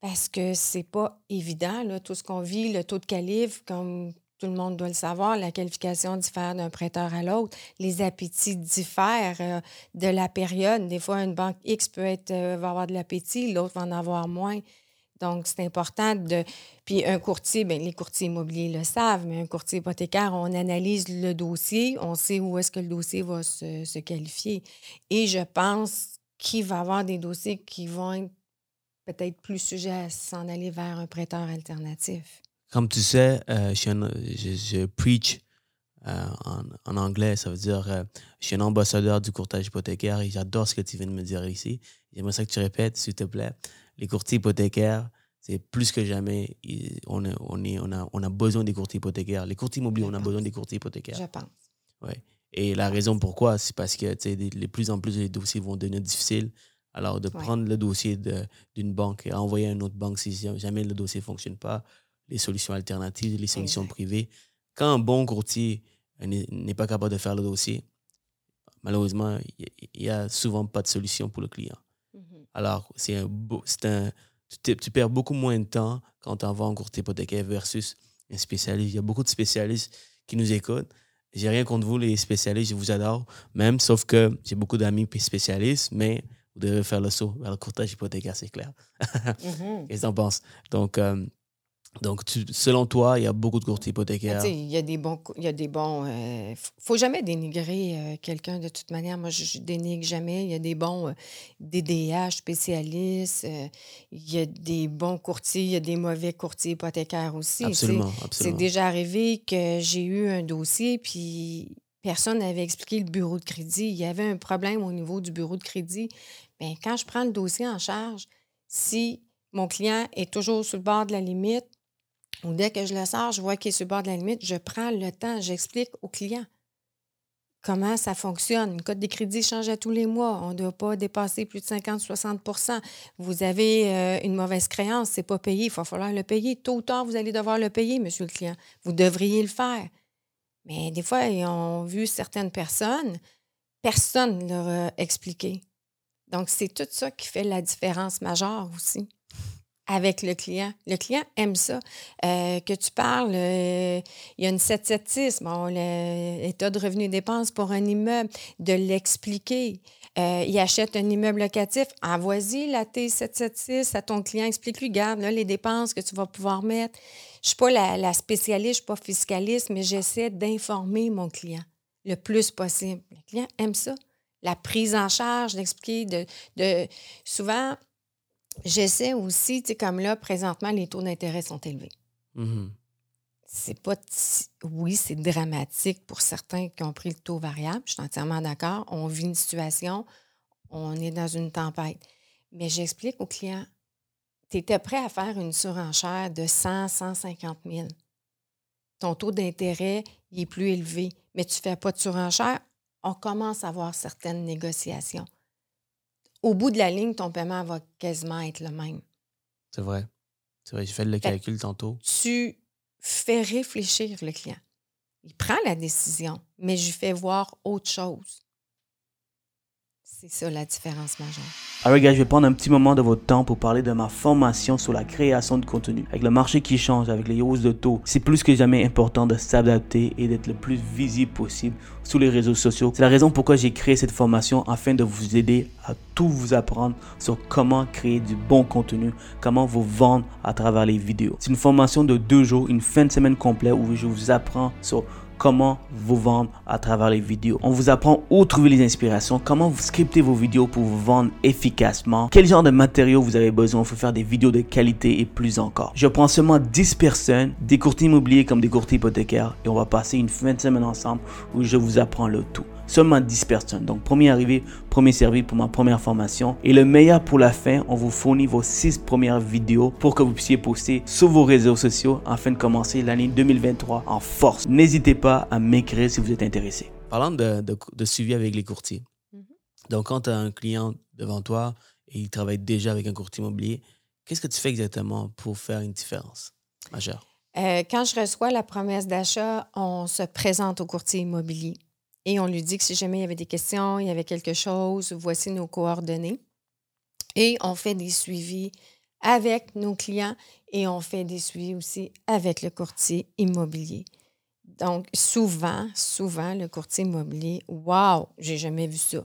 Parce que c'est pas évident, tout ce qu'on vit, le taux de calibre, comme tout le monde doit le savoir, la qualification diffère d'un prêteur à l'autre, les appétits diffèrent euh, de la période. Des fois, une banque X peut être, euh, va avoir de l'appétit, l'autre va en avoir moins. Donc, c'est important de. Puis, un courtier, bien, les courtiers immobiliers le savent, mais un courtier hypothécaire, on analyse le dossier, on sait où est-ce que le dossier va se, qualifier. Et je pense qu'il va y avoir des dossiers qui vont être peut-être plus sujets à s'en aller vers un prêteur alternatif. Comme tu sais, euh, je, je, preach euh, en, en anglais, ça veut dire euh, je suis un ambassadeur du courtage hypothécaire et j'adore ce que tu viens de me dire ici. J'aimerais ça que tu répètes, s'il te plaît. Les courtiers hypothécaires, c'est plus que jamais, on a, on, est, on, a, on a besoin des courtiers hypothécaires. Les courtiers immobiliers, on a besoin des courtiers hypothécaires. Je pense. Ouais. Et la raison pourquoi, c'est parce que de plus en plus les dossiers vont devenir difficiles. Alors, de Ouais. prendre le dossier d'une banque et envoyer à une autre banque si jamais le dossier ne fonctionne pas, les solutions alternatives, les solutions Exact. privées. Quand un bon courtier n'est pas capable de faire le dossier, malheureusement, il n'y a souvent pas de solution pour le client. Alors, c'est un, beau- c'est un, tu, perds beaucoup moins de temps quand tu envoies un courtier hypothécaire versus un spécialiste. Il y a beaucoup de spécialistes qui nous écoutent. J'ai rien contre vous, les spécialistes, je vous adore, même, sauf que j'ai beaucoup d'amis spécialistes, mais vous devez faire le saut vers le courtage hypothécaire, c'est clair. Mhm. Qu'est-ce que t'en penses? Donc, euh, donc tu- selon toi, il y a beaucoup de courtiers hypothécaires. Il y a des bons. Il y a des bons. euh, faut jamais dénigrer euh, quelqu'un de toute manière. Moi, je, je dénigre jamais. Il y a des bons euh, DDH spécialistes. euh, il y a des bons courtiers. Il y a des mauvais courtiers hypothécaires aussi. Absolument, C'est déjà arrivé que j'ai eu un dossier, puis personne n'avait expliqué le bureau de crédit. Il y avait un problème au niveau du bureau de crédit. Bien, quand je prends le dossier en charge, si mon client est toujours sur le bord de la limite, ou dès que je le sors, je vois qu'il est sur le bord de la limite, je prends le temps, j'explique au client comment ça fonctionne. Une cote de crédit change à tous les mois. On ne doit pas dépasser plus de 50-60% Vous avez euh, une mauvaise créance, c'est pas payé, il va falloir le payer. Tôt ou tard, vous allez devoir le payer, monsieur le client. Vous devriez le faire. Mais des fois, ils ont vu certaines personnes, personne ne leur a expliqué. Donc, c'est tout ça qui fait la différence majeure aussi avec le client. Le client aime ça. Euh, que tu parles, euh, il y a une 776, bon, l'état de revenus et dépenses pour un immeuble, de l'expliquer. Euh, il achète un immeuble locatif, envoie-y la T776 à ton client, explique-lui, garde les dépenses que tu vas pouvoir mettre. Je ne suis pas la, la spécialiste, je ne suis pas fiscaliste, mais j'essaie d'informer mon client le plus possible. Le client aime ça. La prise en charge, d'expliquer, de, de souvent, J'essaie aussi, tu sais, comme là, présentement, les taux d'intérêt sont élevés. Mhm. C'est pas. Oui, c'est dramatique pour certains qui ont pris le taux variable. Je suis entièrement d'accord. On vit une situation, on est dans une tempête. Mais j'explique aux clients tu étais prêt à faire une surenchère de 100, 150 000. Ton taux d'intérêt il est plus élevé, mais tu ne fais pas de surenchère. On commence à avoir certaines négociations. Au bout de la ligne, ton paiement va quasiment être le même. C'est vrai. C'est vrai, j'ai fait le calcul tantôt. tu fais réfléchir le client. Il prend la décision, mais je lui fais voir autre chose. C'est ça la différence majeure. Alors gars, je vais prendre un petit moment de votre temps pour parler de ma formation sur la création de contenu. Avec le marché qui change, avec les hausses de taux, c'est plus que jamais important de s'adapter et d'être le plus visible possible sur les réseaux sociaux. C'est la raison pourquoi j'ai créé cette formation afin de vous aider à tout vous apprendre sur comment créer du bon contenu, comment vous vendre à travers les vidéos. C'est une formation de deux jours, une fin de semaine complète où je vous apprends sur comment vous vendre à travers les vidéos. On vous apprend où trouver les inspirations, comment vous scripter vos vidéos pour vous vendre efficacement, quel genre de matériaux vous avez besoin pour faire des vidéos de qualité et plus encore. Je prends seulement 10 personnes, des courtiers immobiliers comme des courtiers hypothécaires et on va passer une fin de semaine ensemble où je vous apprends le tout. Seulement 10 personnes. Donc, premier arrivé, premier servi pour ma première formation. Et le meilleur pour la fin, on vous fournit vos 6 premières vidéos pour que vous puissiez poster sur vos réseaux sociaux afin de commencer l'année 2023 en force. N'hésitez pas à m'écrire si vous êtes intéressé. Parlant de, de- de suivi avec les courtiers. Mhm. Donc, quand tu as un client devant toi et il travaille déjà avec un courtier immobilier, qu'est-ce que tu fais exactement pour faire une différence majeure? Euh, quand je reçois la promesse d'achat, on se présente au courtier immobilier et on lui dit que si jamais il y avait des questions, il y avait quelque chose, voici nos coordonnées. Et on fait des suivis avec nos clients et on fait des suivis aussi avec le courtier immobilier. Donc, souvent, souvent, le courtier immobilier, wow, j'ai jamais vu ça.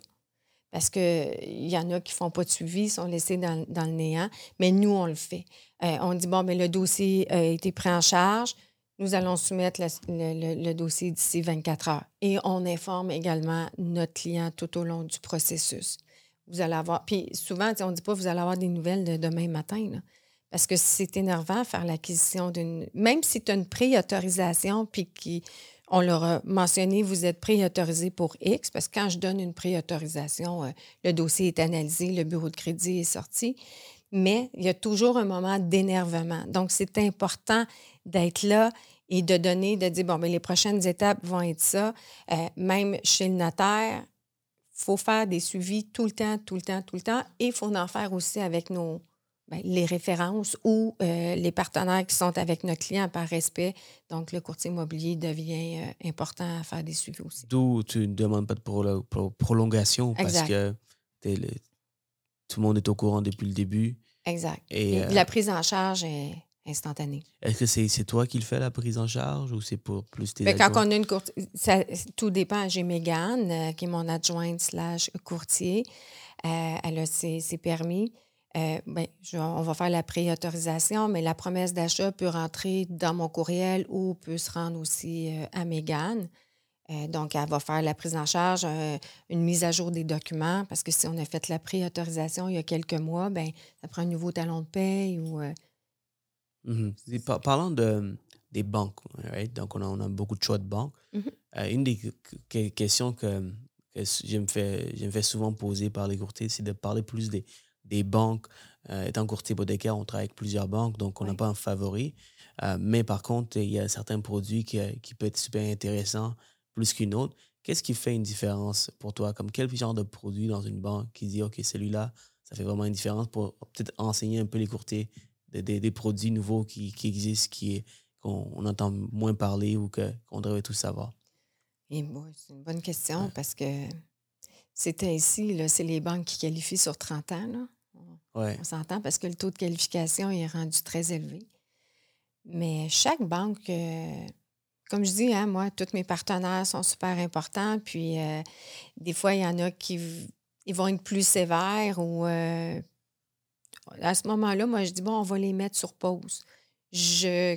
Parce qu'il y en a qui ne font pas de suivi, sont laissés dans, le néant, mais nous, on le fait. Euh, on dit, bon, mais le dossier a été pris en charge, nous allons soumettre le, dossier d'ici 24 heures. Et on informe également notre client tout au long du processus. Vous allez avoir, puis souvent, on ne dit pas, vous allez avoir des nouvelles de demain matin. Parce que c'est énervant faire l'acquisition d'une. Même si tu as une préautorisation, puis qui, on leur a mentionné, vous êtes préautorisé pour X, parce que quand je donne une préautorisation, euh, le dossier est analysé, le bureau de crédit est sorti. Mais il y a toujours un moment d'énervement. Donc, c'est important d'être là et de donner, de dire, bon, bien, les prochaines étapes vont être ça. Euh, même chez le notaire, il faut faire des suivis tout le temps, tout le temps, tout le temps. Et il faut en faire aussi avec nos, ben, les références ou euh, les partenaires qui sont avec notre client par respect. Donc, le courtier immobilier devient euh, important à faire des suivis aussi. D'où tu ne demandes pas de prolo- pro- prolongation parce que le- tout le monde est au courant depuis le début. Exact. Et, Et euh, la prise en charge est instantanée. Est-ce que c'est toi qui le fais la prise en charge ou c'est pour plus tes Ben, quand on a une courtier, ça, tout dépend. J'ai Mégane, euh, qui est mon adjointe slash courtier. elle a ses, permis. ben, on va faire la préautorisation, mais la promesse d'achat peut rentrer dans mon courriel ou peut se rendre aussi à Mégane. Donc, elle va faire la prise en charge, une mise à jour des documents, parce que si on a fait la préautorisation il y a quelques mois, ben, ça prend un nouveau talon de paye ou. Mmh parlant de, des banques, donc on a, on a, beaucoup de choix de banques. Mmh une des questions que, je, me fais, je me fais souvent poser par les courtiers, c'est de parler plus des, des banques. étant courtier hypothécaire, on travaille avec plusieurs banques, donc on n'a pas un favori. mais par contre, il y a certains produits qui, qui peuvent être super intéressants plus qu'une autre. Qu'est-ce qui fait une différence pour toi? Comme quel genre de produit dans une banque qui dit, OK, celui-là, ça fait vraiment une différence pour peut-être enseigner un peu les courtiers des, des, produits nouveaux qui, qui existent, qui qu'on entend moins parler ou qu'on devrait tous savoir? c'est une bonne question parce que c'est ainsi, c'est les banques qui qualifient sur 30 ans. Là. On, s'entend parce que le taux de qualification est rendu très élevé. Mais chaque banque, euh, comme je dis, hein, moi, tous mes partenaires sont super importants. Puis euh, des fois, il y en a qui ils vont être plus sévères ou euh, à ce moment-là, moi, je dis, bon, on va les mettre sur pause. Je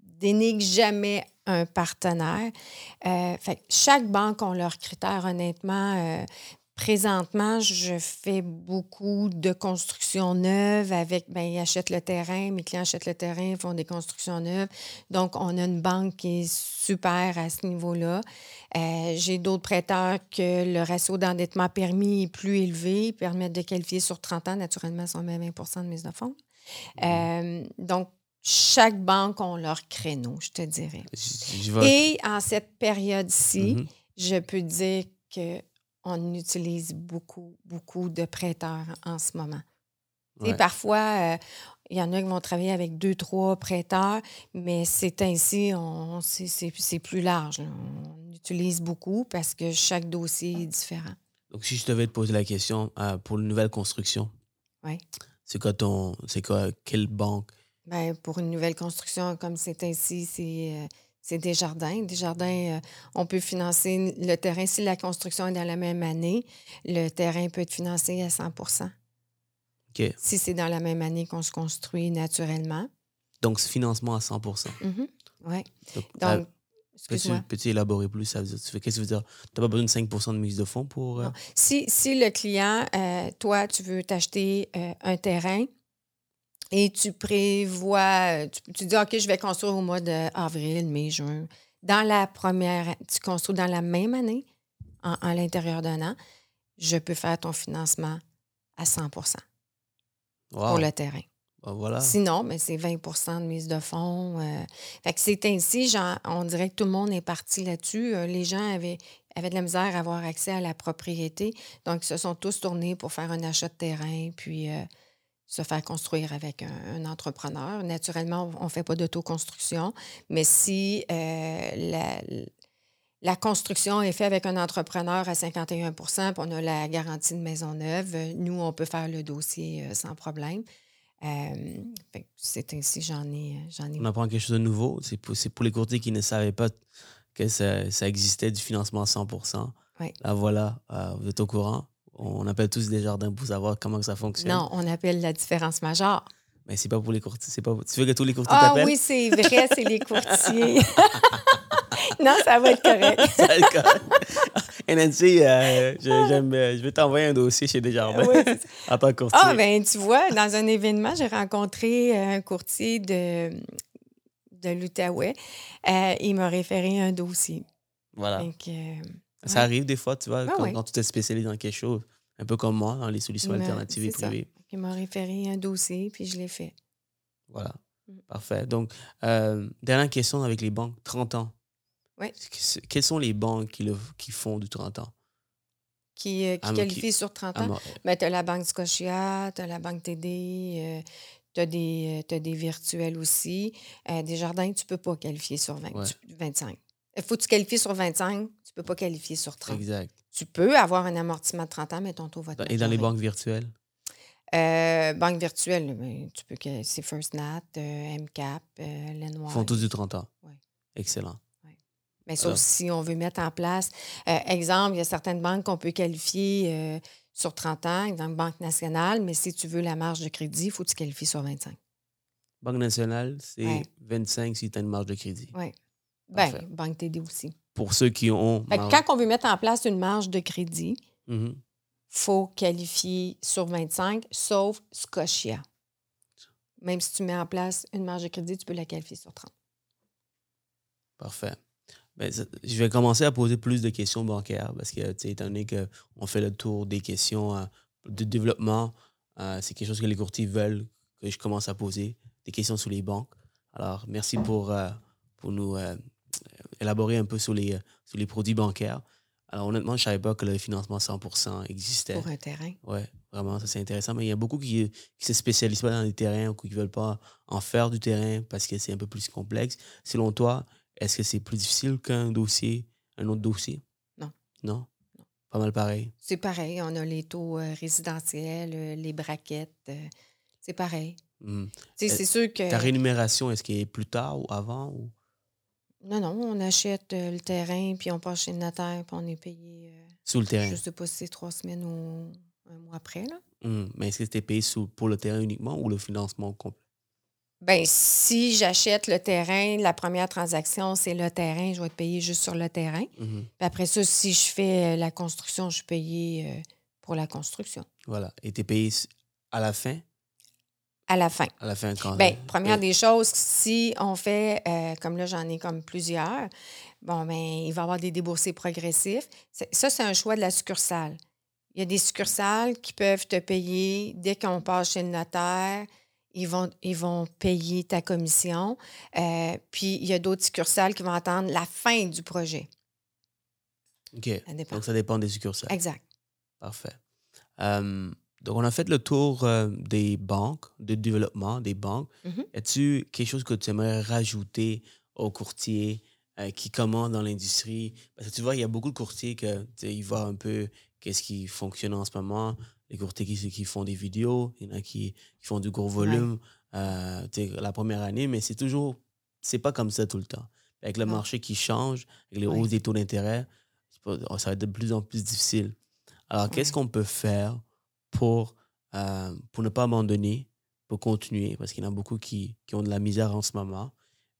dénigre jamais un partenaire. Euh, chaque banque a leurs critères, honnêtement. Présentement, je fais beaucoup de constructions neuves avec, ben, ils achètent le terrain, mes clients achètent le terrain, font des constructions neuves. Donc, on a une banque qui est super à ce niveau-là. Euh, j'ai d'autres prêteurs que le ratio d'endettement permis est plus élevé, permettent de qualifier sur 30 ans, naturellement, sont même 20% de mise de fonds. Mmh. donc, chaque banque a leur créneau, je te dirais. Et en cette période-ci, mm-hmm. je peux dire qu'on utilise beaucoup, beaucoup de prêteurs en ce moment. Et parfois, euh, il y en a qui vont travailler avec deux, trois prêteurs, mais c'est ainsi, on, c'est, plus large. On utilise beaucoup parce que chaque dossier est différent. Donc, si je devais te poser la question euh, pour une nouvelle construction, c'est quoi ton. C'est quoi, quelle banque? Bien, pour une nouvelle construction comme c'est ainsi, c'est, euh, c'est des jardins. Des jardins, euh, on peut financer le terrain. Si la construction est dans la même année, le terrain peut être financé à 100% Si c'est dans la même année qu'on se construit naturellement. Donc, ce financement à 100 mm-hmm. Oui. Donc, excuse-moi. Peux-tu élaborer plus? Ça qu'est-ce que ça veut dire? Tu n'as pas besoin de 5% de mise de fonds pour. Euh? Si, si le client, toi, tu veux t'acheter un terrain, et tu prévois, tu, dis, OK, je vais construire au mois d'avril, mai, juin. Dans la première, tu construis dans la même année, en, à l'intérieur d'un an, je peux faire ton financement à 100% pour le terrain. Ben, voilà. Sinon, mais c'est 20% de mise de fonds. Euh. fait que c'est ainsi, genre, on dirait que tout le monde est parti là-dessus. Euh, les gens avaient, avaient de la misère à avoir accès à la propriété. Donc, ils se sont tous tournés pour faire un achat de terrain. Puis, euh, se faire construire avec un, entrepreneur. Naturellement, on ne fait pas d'autoconstruction, mais si euh, la, construction est faite avec un entrepreneur à 51% puis on a la garantie de maison neuve, nous, on peut faire le dossier euh, sans problème. Euh, c'est ainsi, j'en ai, j'en ai. On apprend quelque chose de nouveau. C'est pour, pour, les courtiers qui ne savaient pas que ça, ça existait du financement à 100 oui. Là, voilà, vous êtes au courant. On appelle tous des jardins pour savoir comment ça fonctionne. Non, on appelle la différence majeure. Mais c'est pas pour les courtiers. C'est pas... Tu veux que tous les courtiers ah, t'appellent? Ah oui, c'est vrai, c'est les courtiers. non, ça va être correct. ça va être correct. Et Nancy, euh, je, euh, je, vais t'envoyer un dossier chez Desjardins oui. en tant que courtier. Ah, bien, tu vois, dans un événement, j'ai rencontré un courtier de, de l'Outaouais. Euh, il m'a référé un dossier. Voilà. Donc, ça arrive des fois, tu vois, ah quand, tu te spécialises dans quelque chose, un peu comme moi, dans les solutions alternatives et privées. Il m'a référé un dossier, puis je l'ai fait. Voilà. Mm. Parfait. Donc, euh, dernière question avec les banques. 30 ans. Oui. Quelles sont les banques qui, le, qui font du 30 ans? Qui, euh, qui qualifient sur 30 ans? Ben, tu as la Banque Scotia, tu as la Banque TD, tu as, des, as des virtuels aussi. Euh, des jardins, tu ne peux pas qualifier sur 20, 25. Il faut que tu qualifies sur 25 peux pas qualifier sur 30. Exact. Tu peux avoir un amortissement de 30 ans, mais ton taux va Et dans les banques virtuelles? Euh, banque virtuelle, tu peux que c'est First Nat, euh, MCAP, euh, Ils font tous du 30 ans. Oui. Excellent. Mais sauf si on veut mettre en place, exemple, il y a certaines banques qu'on peut qualifier sur 30 ans dans une banque nationale, mais si tu veux la marge de crédit, il faut que tu qualifies sur 25. Banque nationale, c'est Ouais. 25 si tu as une marge de crédit. Oui. Parfait. Bien, Banque TD aussi. Pour ceux qui ont. Fait que quand on veut mettre en place une marge de crédit, Mhm. faut qualifier sur 25, sauf Scotia. Même si tu mets en place une marge de crédit, tu peux la qualifier sur 30. Parfait. Ben, je vais commencer à poser plus de questions bancaires parce que, étant donné qu'on fait le tour des questions euh, de développement, euh, c'est quelque chose que les courtiers veulent que je commence à poser, des questions sur les banques. Alors, merci pour, euh, pour nous élaborer un peu sur les, euh, sur les produits bancaires. Alors, honnêtement, je ne savais pas que le financement 100% existait. Pour un terrain. Oui, vraiment, ça c'est intéressant. Mais il y a beaucoup qui ne se spécialisent pas dans les terrains ou qui ne veulent pas en faire du terrain parce que c'est un peu plus complexe. Selon toi, est-ce que c'est plus difficile qu'un dossier, un autre dossier? Non. Non? Pas mal pareil. C'est pareil, on a les taux euh, résidentiels, euh, les braquettes. euh, c'est pareil. Euh, c'est sûr que. Ta rémunération, est-ce qu'elle est plus tard ou avant? Ou... Non, non, on achète euh, le terrain, puis on passe chez le notaire, puis on est payé. euh, Sous le terrain. je sais pas si c'est trois semaines ou un mois après. Là. Mhm. Mais est-ce que c'était payé sous, pour le terrain uniquement ou le financement complet? Ben, si j'achète le terrain, la première transaction, c'est le terrain, je vais être payé juste sur le terrain. Mhm. Puis après ça, si je fais euh, la construction, je suis payé euh, pour la construction. Voilà. Et tu es payé s- à la fin? À la fin. À la fin, quand Bien, euh, première des choses, si on fait, euh, comme là, j'en ai comme plusieurs, bon, ben, il va y avoir des déboursés progressifs. Ça, c'est un choix de la succursale. Il y a des succursales qui peuvent te payer dès qu'on passe chez le notaire. Ils vont, ils vont payer ta commission. Euh, puis, il y a d'autres succursales qui vont attendre la fin du projet. OK. Ça. Donc, ça dépend des succursales. Exact. Parfait. Euh, donc, on a fait le tour euh, des banques, de développement des banques. Mhm. As-tu quelque chose que tu aimerais rajouter aux courtiers euh, qui commencent dans l'industrie? Parce que tu vois, il y a beaucoup de courtiers que, ils voient un peu qu'est-ce qui fonctionne en ce moment. Les courtiers qui, qui font des vidéos, il y en a qui, qui font du gros volume euh, tu sais, la première année, mais c'est toujours, c'est pas comme ça tout le temps. Avec le marché qui change, avec les hausses des taux d'intérêt, pas- ça va être de plus en plus difficile. Alors, qu'est-ce Ouais. qu'on peut faire pour, euh, pour ne pas abandonner, pour continuer? Parce qu'il y en a beaucoup qui, qui ont de la misère en ce moment.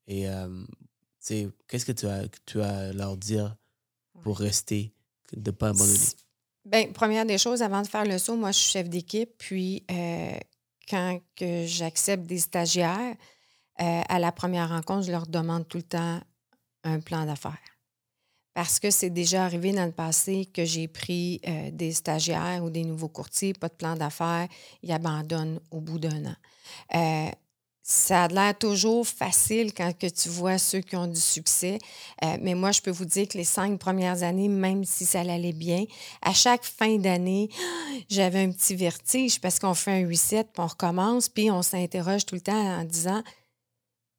Et euh, qu'est-ce que tu as, tu as à leur dire pour rester, de ne pas abandonner? Bien, première des choses, avant de faire le saut, moi, je suis chef d'équipe. Puis, euh, quand que j'accepte des stagiaires, euh, à la première rencontre, je leur demande tout le temps un plan d'affaires. Parce que c'est déjà arrivé dans le passé que j'ai pris euh, des stagiaires ou des nouveaux courtiers, pas de plan d'affaires, ils abandonnent au bout d'un an. Euh, ça a l'air toujours facile quand tu vois ceux qui ont du succès, Euh, mais moi, je peux vous dire que les cinq premières années, même si ça allait bien, à chaque fin d'année, j'avais un petit vertige parce qu'on fait un reset, puis on recommence, puis on s'interroge tout le temps en disant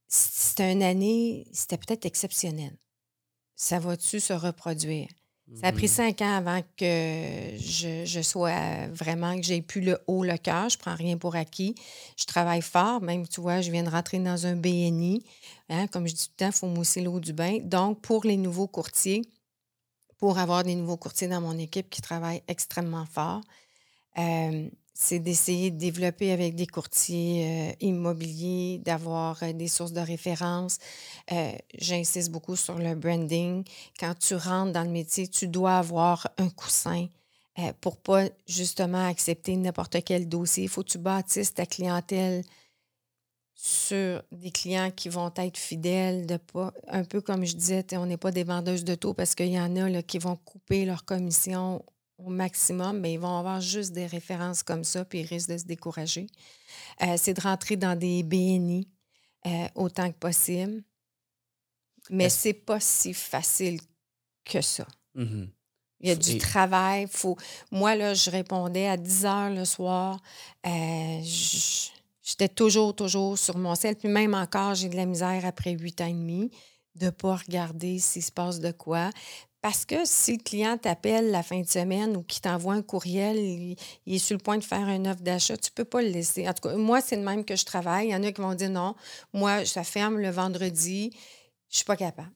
c'était une année, c'était peut-être exceptionnel. Ça va-tu se reproduire? Ça a pris Mhm. cinq ans avant que je, je sois vraiment, que j'ai plus le haut le cœur. Je prends rien pour acquis. Je travaille fort. Même, tu vois, je viens de rentrer dans un BNI. Hein, comme je dis tout le temps, il faut mousser l'eau du bain. Donc, pour les nouveaux courtiers, pour avoir des nouveaux courtiers dans mon équipe qui travaillent extrêmement fort, euh, c'est d'essayer de développer avec des courtiers euh, immobiliers, d'avoir euh, des sources de référence. Euh, J'insiste beaucoup sur le branding. Quand tu rentres dans le métier, tu dois avoir un coussin pour pas justement accepter n'importe quel dossier. Il faut que tu bâtisses ta clientèle sur des clients qui vont être fidèles, de pas, un peu comme je disais, on n'est pas des vendeuses de taux parce qu'il y en a qui vont couper leur commission au maximum, mais ils vont avoir juste des références comme ça, puis ils risquent de se décourager. Euh, c'est de rentrer dans des BNI euh, autant que possible. Mais c'est pas si facile que ça. Mhm. Il y a du et- travail. Faut... Moi, là, je répondais à 10 heures le soir. Euh, J'étais toujours, toujours sur mon sel. Puis même encore, j'ai de la misère après huit ans et demi de ne pas regarder s'il se passe de quoi. Parce que si le client t'appelle la fin de semaine ou qu'il t'envoie un courriel, il, il est sur le point de faire une offre d'achat, tu ne peux pas le laisser. En tout cas, moi, c'est le même que je travaille. Il y en a qui vont dire non, moi, ça ferme le vendredi, je suis pas capable.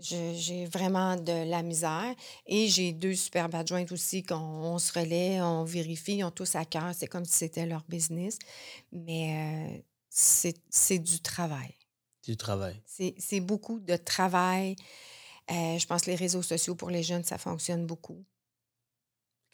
J'ai vraiment de la misère. Et j'ai deux superbes adjointes aussi qu'on on se relaie, on vérifie, ils ont tous à cœur. C'est comme si c'était leur business. Mais euh, c'est du travail. Du travail. C'est c'est beaucoup de travail. Euh, je pense que les réseaux sociaux pour les jeunes, ça fonctionne beaucoup.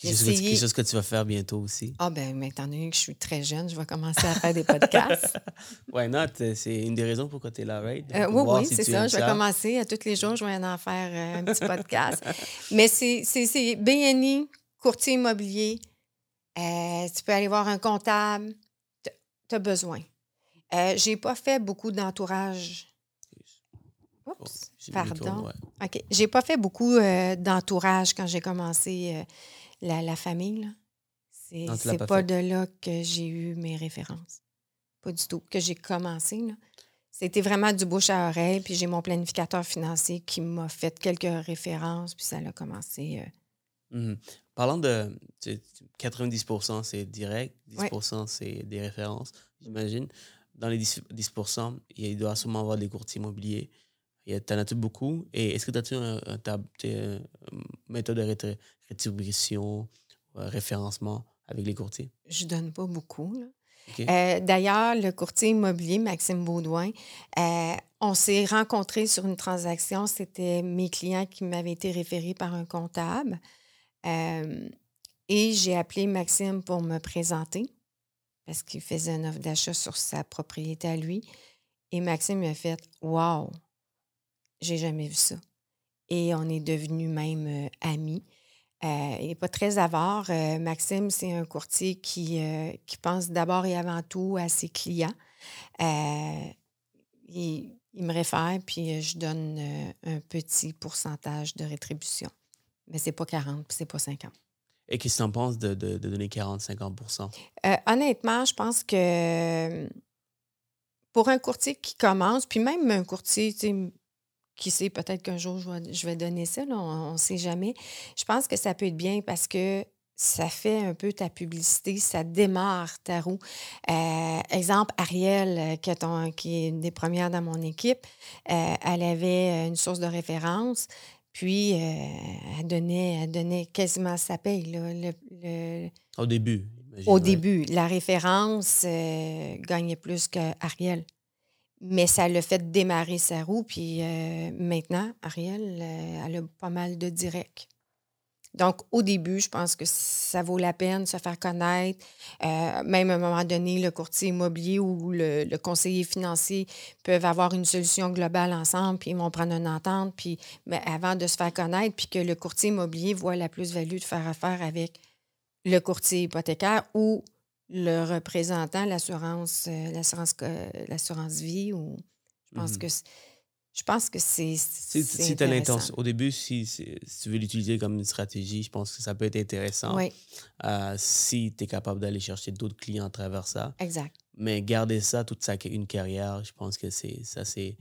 Quelque chose, que, Essayer- quelque chose que tu vas faire bientôt aussi? Ah ben, mais étant donné que je suis très jeune, je vais commencer à faire des podcasts. Why not? Euh, C'est une des raisons pourquoi tu es là, right? Euh, oui, oui, si c'est ça. Je vais commencer. À tous les jours, je vais en faire un petit podcast. Mais c'est BNI, courtier immobilier. Euh, tu peux aller voir un comptable. Tu as besoin. Euh, J'ai pas fait beaucoup d'entourage. Oh, Oups, micro, pardon. ouais. OK. J'ai pas fait beaucoup euh, d'entourage quand j'ai commencé euh, la, la famille. C'est pas pas, de là que j'ai eu mes références. Pas du tout. Que j'ai commencé. C'était vraiment du bouche à oreille. Puis j'ai mon planificateur financier qui m'a fait quelques références. Puis ça a commencé. euh, Mhm. Parlant de tu- tu- 90%, c'est direct, 10% c'est des références, j'imagine. Dans les 10%, 10%, il y a- il doit sûrement avoir des courtiers immobiliers. Tu en as-tu beaucoup? Et est-ce que tu as-tu un, un tab- t'es, euh, une méthode de rétri- rétribution, euh, référencement avec les courtiers? je donne pas beaucoup. là. Euh, D'ailleurs, le courtier immobilier, Maxime Baudouin, euh, on s'est rencontrés sur une transaction. C'était mes clients qui m'avaient été référés par un comptable. Euh, et j'ai appelé Maxime pour me présenter parce qu'il faisait une offre d'achat sur sa propriété à lui. Et Maxime m'a fait Wow, j'ai jamais vu ça. Et on est devenus même euh, amis. Euh, il n'est pas très avare. Euh, Maxime, c'est un courtier qui, euh, qui pense d'abord et avant tout à ses clients. Il, il me réfère, puis je donne un petit pourcentage de rétribution. Mais c'est pas 40, puis c'est pas 50. Et qu'est-ce que tu en penses de, de- de donner 40-50%? Euh, honnêtement, je pense que pour un courtier qui commence, puis même un courtier, tu sais, qui sait, peut-être qu'un jour, je vais, je vais donner ça, là, on ne sait jamais. Je pense que ça peut être bien parce que ça fait un peu ta publicité, ça démarre ta roue. Euh, exemple, Ariel, euh, qui est, ton- qui est une des premières dans mon équipe, euh, elle avait une source de référence, puis euh, elle, donnait, elle donnait quasiment sa paye. Là, le- le, Au début, au début, la référence gagnait plus qu'Ariel. Mais ça l'a fait démarrer sa roue. Puis euh, maintenant, Ariel, euh, elle a pas mal de directs. Donc, au début, je pense que ça vaut la peine de se faire connaître. Euh, même à un moment donné, le courtier immobilier ou le, le conseiller financier peuvent avoir une solution globale ensemble, puis ils vont prendre une entente, puis mais avant de se faire connaître, puis que le courtier immobilier voit la plus-value de faire affaire avec le courtier hypothécaire ou le représentant, l'assurance, euh, l'assurance, euh, l'assurance vie. Ou, je pense Mhm. que c'est- je pense que c'est. Si, tu as l'intention, au début, si, tu veux l'utiliser comme une stratégie, je pense que ça peut être intéressant. Oui, Euh, si tu es capable d'aller chercher d'autres clients à travers ça. exact. Mais garder ça toute sa, une carrière, je pense que c'est ça, c'est.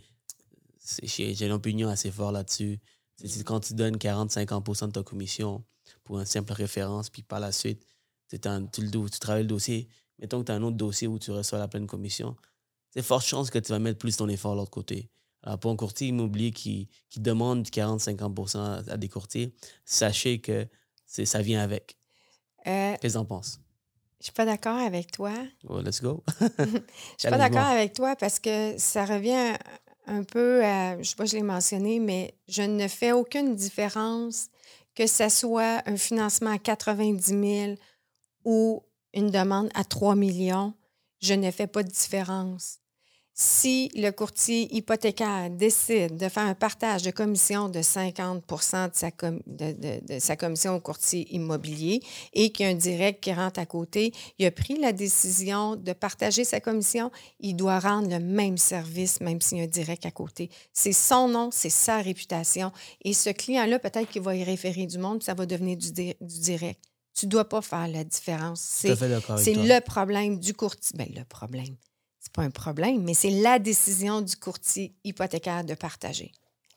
J'ai une opinion assez forte là-dessus. C'est c'est quand tu donnes 40-50% de ta commission pour une simple référence, puis par la suite, tu, le tu travailles le dossier. Mettons que tu as un autre dossier où tu reçois la pleine commission. C'est forte chance que tu vas mettre plus ton effort de l'autre côté. Alors, pour un courtier immobilier qui, qui demande du 40-50% à, à des courtiers, sachez que ça vient avec. Euh, Qu'est-ce que tu en penses? je suis pas d'accord avec toi. Let's go. Je suis pas d'accord avec toi parce que ça revient un peu à, je sais pas, je l'ai mentionné, mais je ne fais aucune différence que ce soit un financement à 90 000 ou une demande à 3 millions. Je ne fais pas de différence. Si le courtier hypothécaire décide de faire un partage de commission de 50 de sa, de, sa commission au courtier immobilier et qu'il y a un direct qui rentre à côté, il a pris la décision de partager sa commission, il doit rendre le même service, même s'il y a un direct à côté. C'est son nom, c'est sa réputation. Et ce client-là, peut-être qu'il va y référer du monde, ça va devenir du direct. Tu ne dois pas faire la différence. C'est le problème du courtier. Bien, le problème, c'est pas un problème, mais c'est la décision du courtier hypothécaire de partager.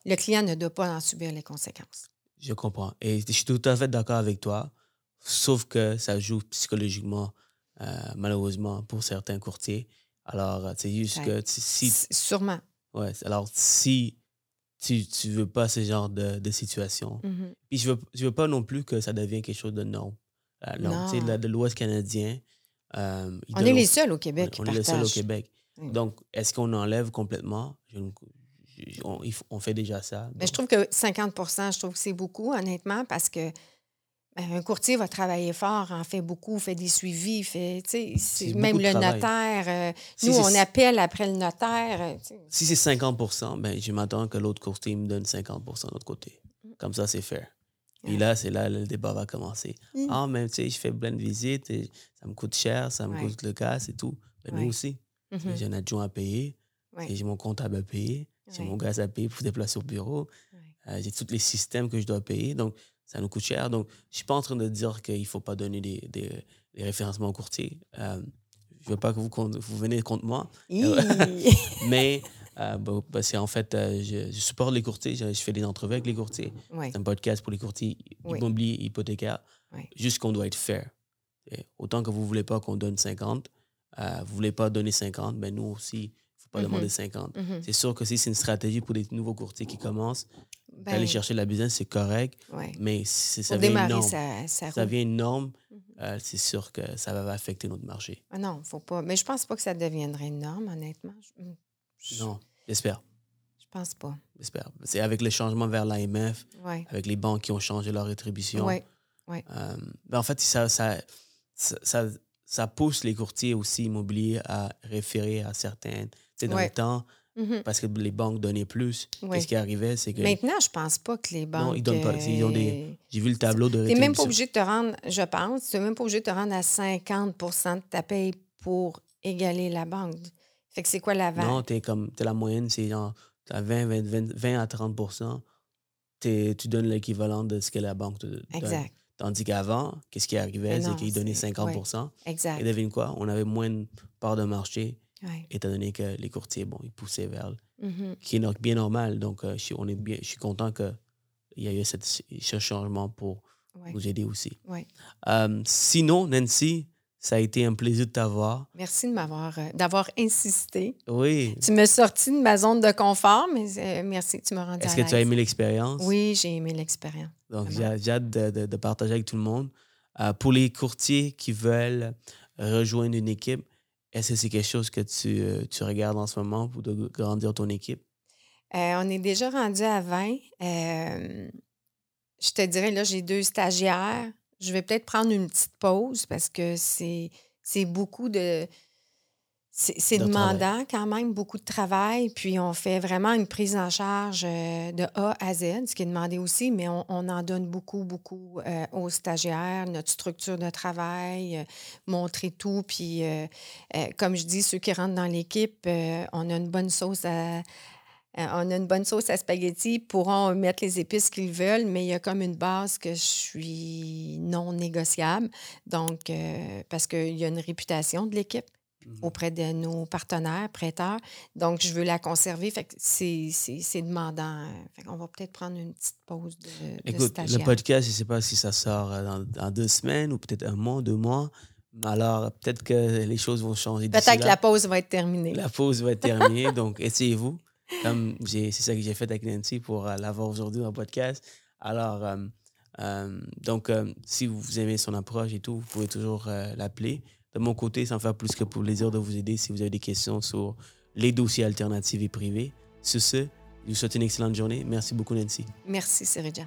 Le client ne doit pas en subir les conséquences. Je comprends. Et je suis tout à fait d'accord avec toi, sauf que ça joue psychologiquement, euh, malheureusement, pour certains courtiers. Alors, euh, c'est juste Ouais. que si. Sûrement. Ouais, alors, si tu, tu veux pas ce genre de, de situation. Mhm. Puis je veux, je veux pas non plus que ça devienne quelque chose de norme. La Non. de, l'Ouest canadien. euh, On est les seuls au Québec on est le seul au. Québec. Mm. Donc, est-ce qu'on enlève complètement? Je ne- je- on, fait déjà ça. Mais je trouve que 50% je trouve que c'est beaucoup, honnêtement, parce que ben, un courtier va travailler fort, en fait beaucoup, fait des suivis, fait, même le travail. notaire. euh, Si nous, on appelle après le notaire. euh. Si c'est 50% ben, je m'attends que l'autre courtier me donne 50% de l'autre côté. Mm. Comme ça, c'est fair. Puis là, c'est là le débat va commencer. Mm. Ah, mais tu sais, je fais plein de visites, et ça me coûte cher, ça me Ouais. coûte le gaz et tout. Ben, Ouais. Nous aussi. Mhm. J'ai un adjoint à payer, Ouais. j'ai mon comptable à payer, j'ai mon gaz à payer pour se déplacer au bureau, euh, j'ai tous les systèmes que je dois payer. Donc, ça nous coûte cher. Donc, je suis pas en train de dire qu'il faut pas donner des, des, des référencements au courtier. Euh, je veux pas que vous, vous venez contre moi. Mais euh, bon, parce qu'en fait, euh, je, je supporte les courtiers, je, je fais des entrevues avec les courtiers. C'est un podcast pour les courtiers Oui. immobiliers, hypothécaires. Oui. Juste qu'on doit être fair. Et autant que vous ne voulez pas qu'on donne 50, euh, vous ne voulez pas donner 50, ben nous aussi, il ne faut pas Mhm. demander 50. Mhm. C'est sûr que si c'est une stratégie pour des nouveaux courtiers qui commencent, Ben, d'aller chercher la business, c'est correct. Mais si ça une démarrer ça roue. devient une norme, Mhm. euh, c'est sûr que ça va affecter notre marché. Ah non, faut pas. Mais je pense pas que ça deviendrait une norme, honnêtement. Je- Non, j'espère. Je pense pas. J'espère. C'est avec le changement vers l'AMF, Ouais. avec les banques qui ont changé leur rétribution. Ouais. Euh, ben, en fait, ça, ça, ça, ça, pousse les courtiers aussi immobiliers à référer à certaines. Tu sais, dans Ouais. le temps, Mhm. parce que les banques donnaient plus, Ouais. qu'est-ce qui arrivait, c'est que Maintenant, je pense pas que les banques. Non, ils donnent pas. Ils ont des- euh, j'ai vu le tableau de Tu rétribution. n'es même pas obligé de te rendre, je pense, tu même pas obligé de te rendre à 50% de ta paye pour égaler la banque. Fait que c'est quoi la Non, t'es comme, t'es la moyenne, c'est genre, t'as 20, 20, 20, 20 à 30 t'es- tu donnes l'équivalent de ce que la banque te donne. Exact, Tandis qu'avant, qu'est-ce qui arrivait, Mais c'est qu'ils donnaient c'est- 50 exact. Et devine quoi? On avait moins de part de marché, Ouais. étant donné que les courtiers, bon, ils poussaient vers Mhm. qui est bien normal. Donc, euh, je, suis, on est bien, je suis content qu'il y ait eu cette- ce changement pour Ouais. nous aider aussi. Ouais. Euh, sinon, Nancy, ça a été un plaisir de t'avoir. Merci de m'avoir euh, d'avoir insisté. Oui. Tu m'as sorti de ma zone de confort, mais euh, merci, tu m'as rendu Est-ce que tu as aimé l'expérience? Oui, j'ai aimé l'expérience. Donc, j'ai hâte de, de- de partager avec tout le monde. Euh, pour les courtiers qui veulent rejoindre une équipe, est-ce que c'est quelque chose que tu, euh, tu regardes en ce moment pour de grandir ton équipe? On est déjà rendu à 20. Euh, je te dirais, là, j'ai deux stagiaires. Je vais peut-être prendre une petite pause parce que c'est beaucoup de. C'est travail. demandant quand même, beaucoup de travail. Puis on fait vraiment une prise en charge euh, de A à Z, ce qui est demandé aussi, mais on, on en donne beaucoup, beaucoup euh, aux stagiaires, notre structure de travail, euh, montrer tout. Puis, euh, comme je dis, ceux qui rentrent dans l'équipe, on a une bonne sauce à, euh, on a une bonne sauce à spaghetti, ils pourront mettre les épices qu'ils veulent, mais il y a comme une base que je suis non négociable. Donc, euh, parce qu'il y a une réputation de l'équipe Mhm. auprès de nos partenaires, prêteurs. Donc, je veux la conserver. Fait que c'est demandant. Fait qu'on va peut-être prendre une petite pause de, de Écoute, le podcast, je ne sais pas si ça sort euh, dans, dans deux semaines ou peut-être un mois, deux mois. Alors, peut-être que les choses vont changer Peut-être que la pause va être terminée. La pause va être terminée, donc essayez-vous. Comme c'est ça que j'ai fait avec Nancy pour euh, l'avoir aujourd'hui dans le podcast. Alors, euh, euh, donc, si vous aimez son approche et tout, vous pouvez toujours l'appeler. De mon côté, me fait plus que pour plaisir de vous aider si vous avez des questions sur les dossiers alternatifs et privés. Sur ce, je vous souhaite une excellente journée. Merci beaucoup, Nancy. Merci, Serijan.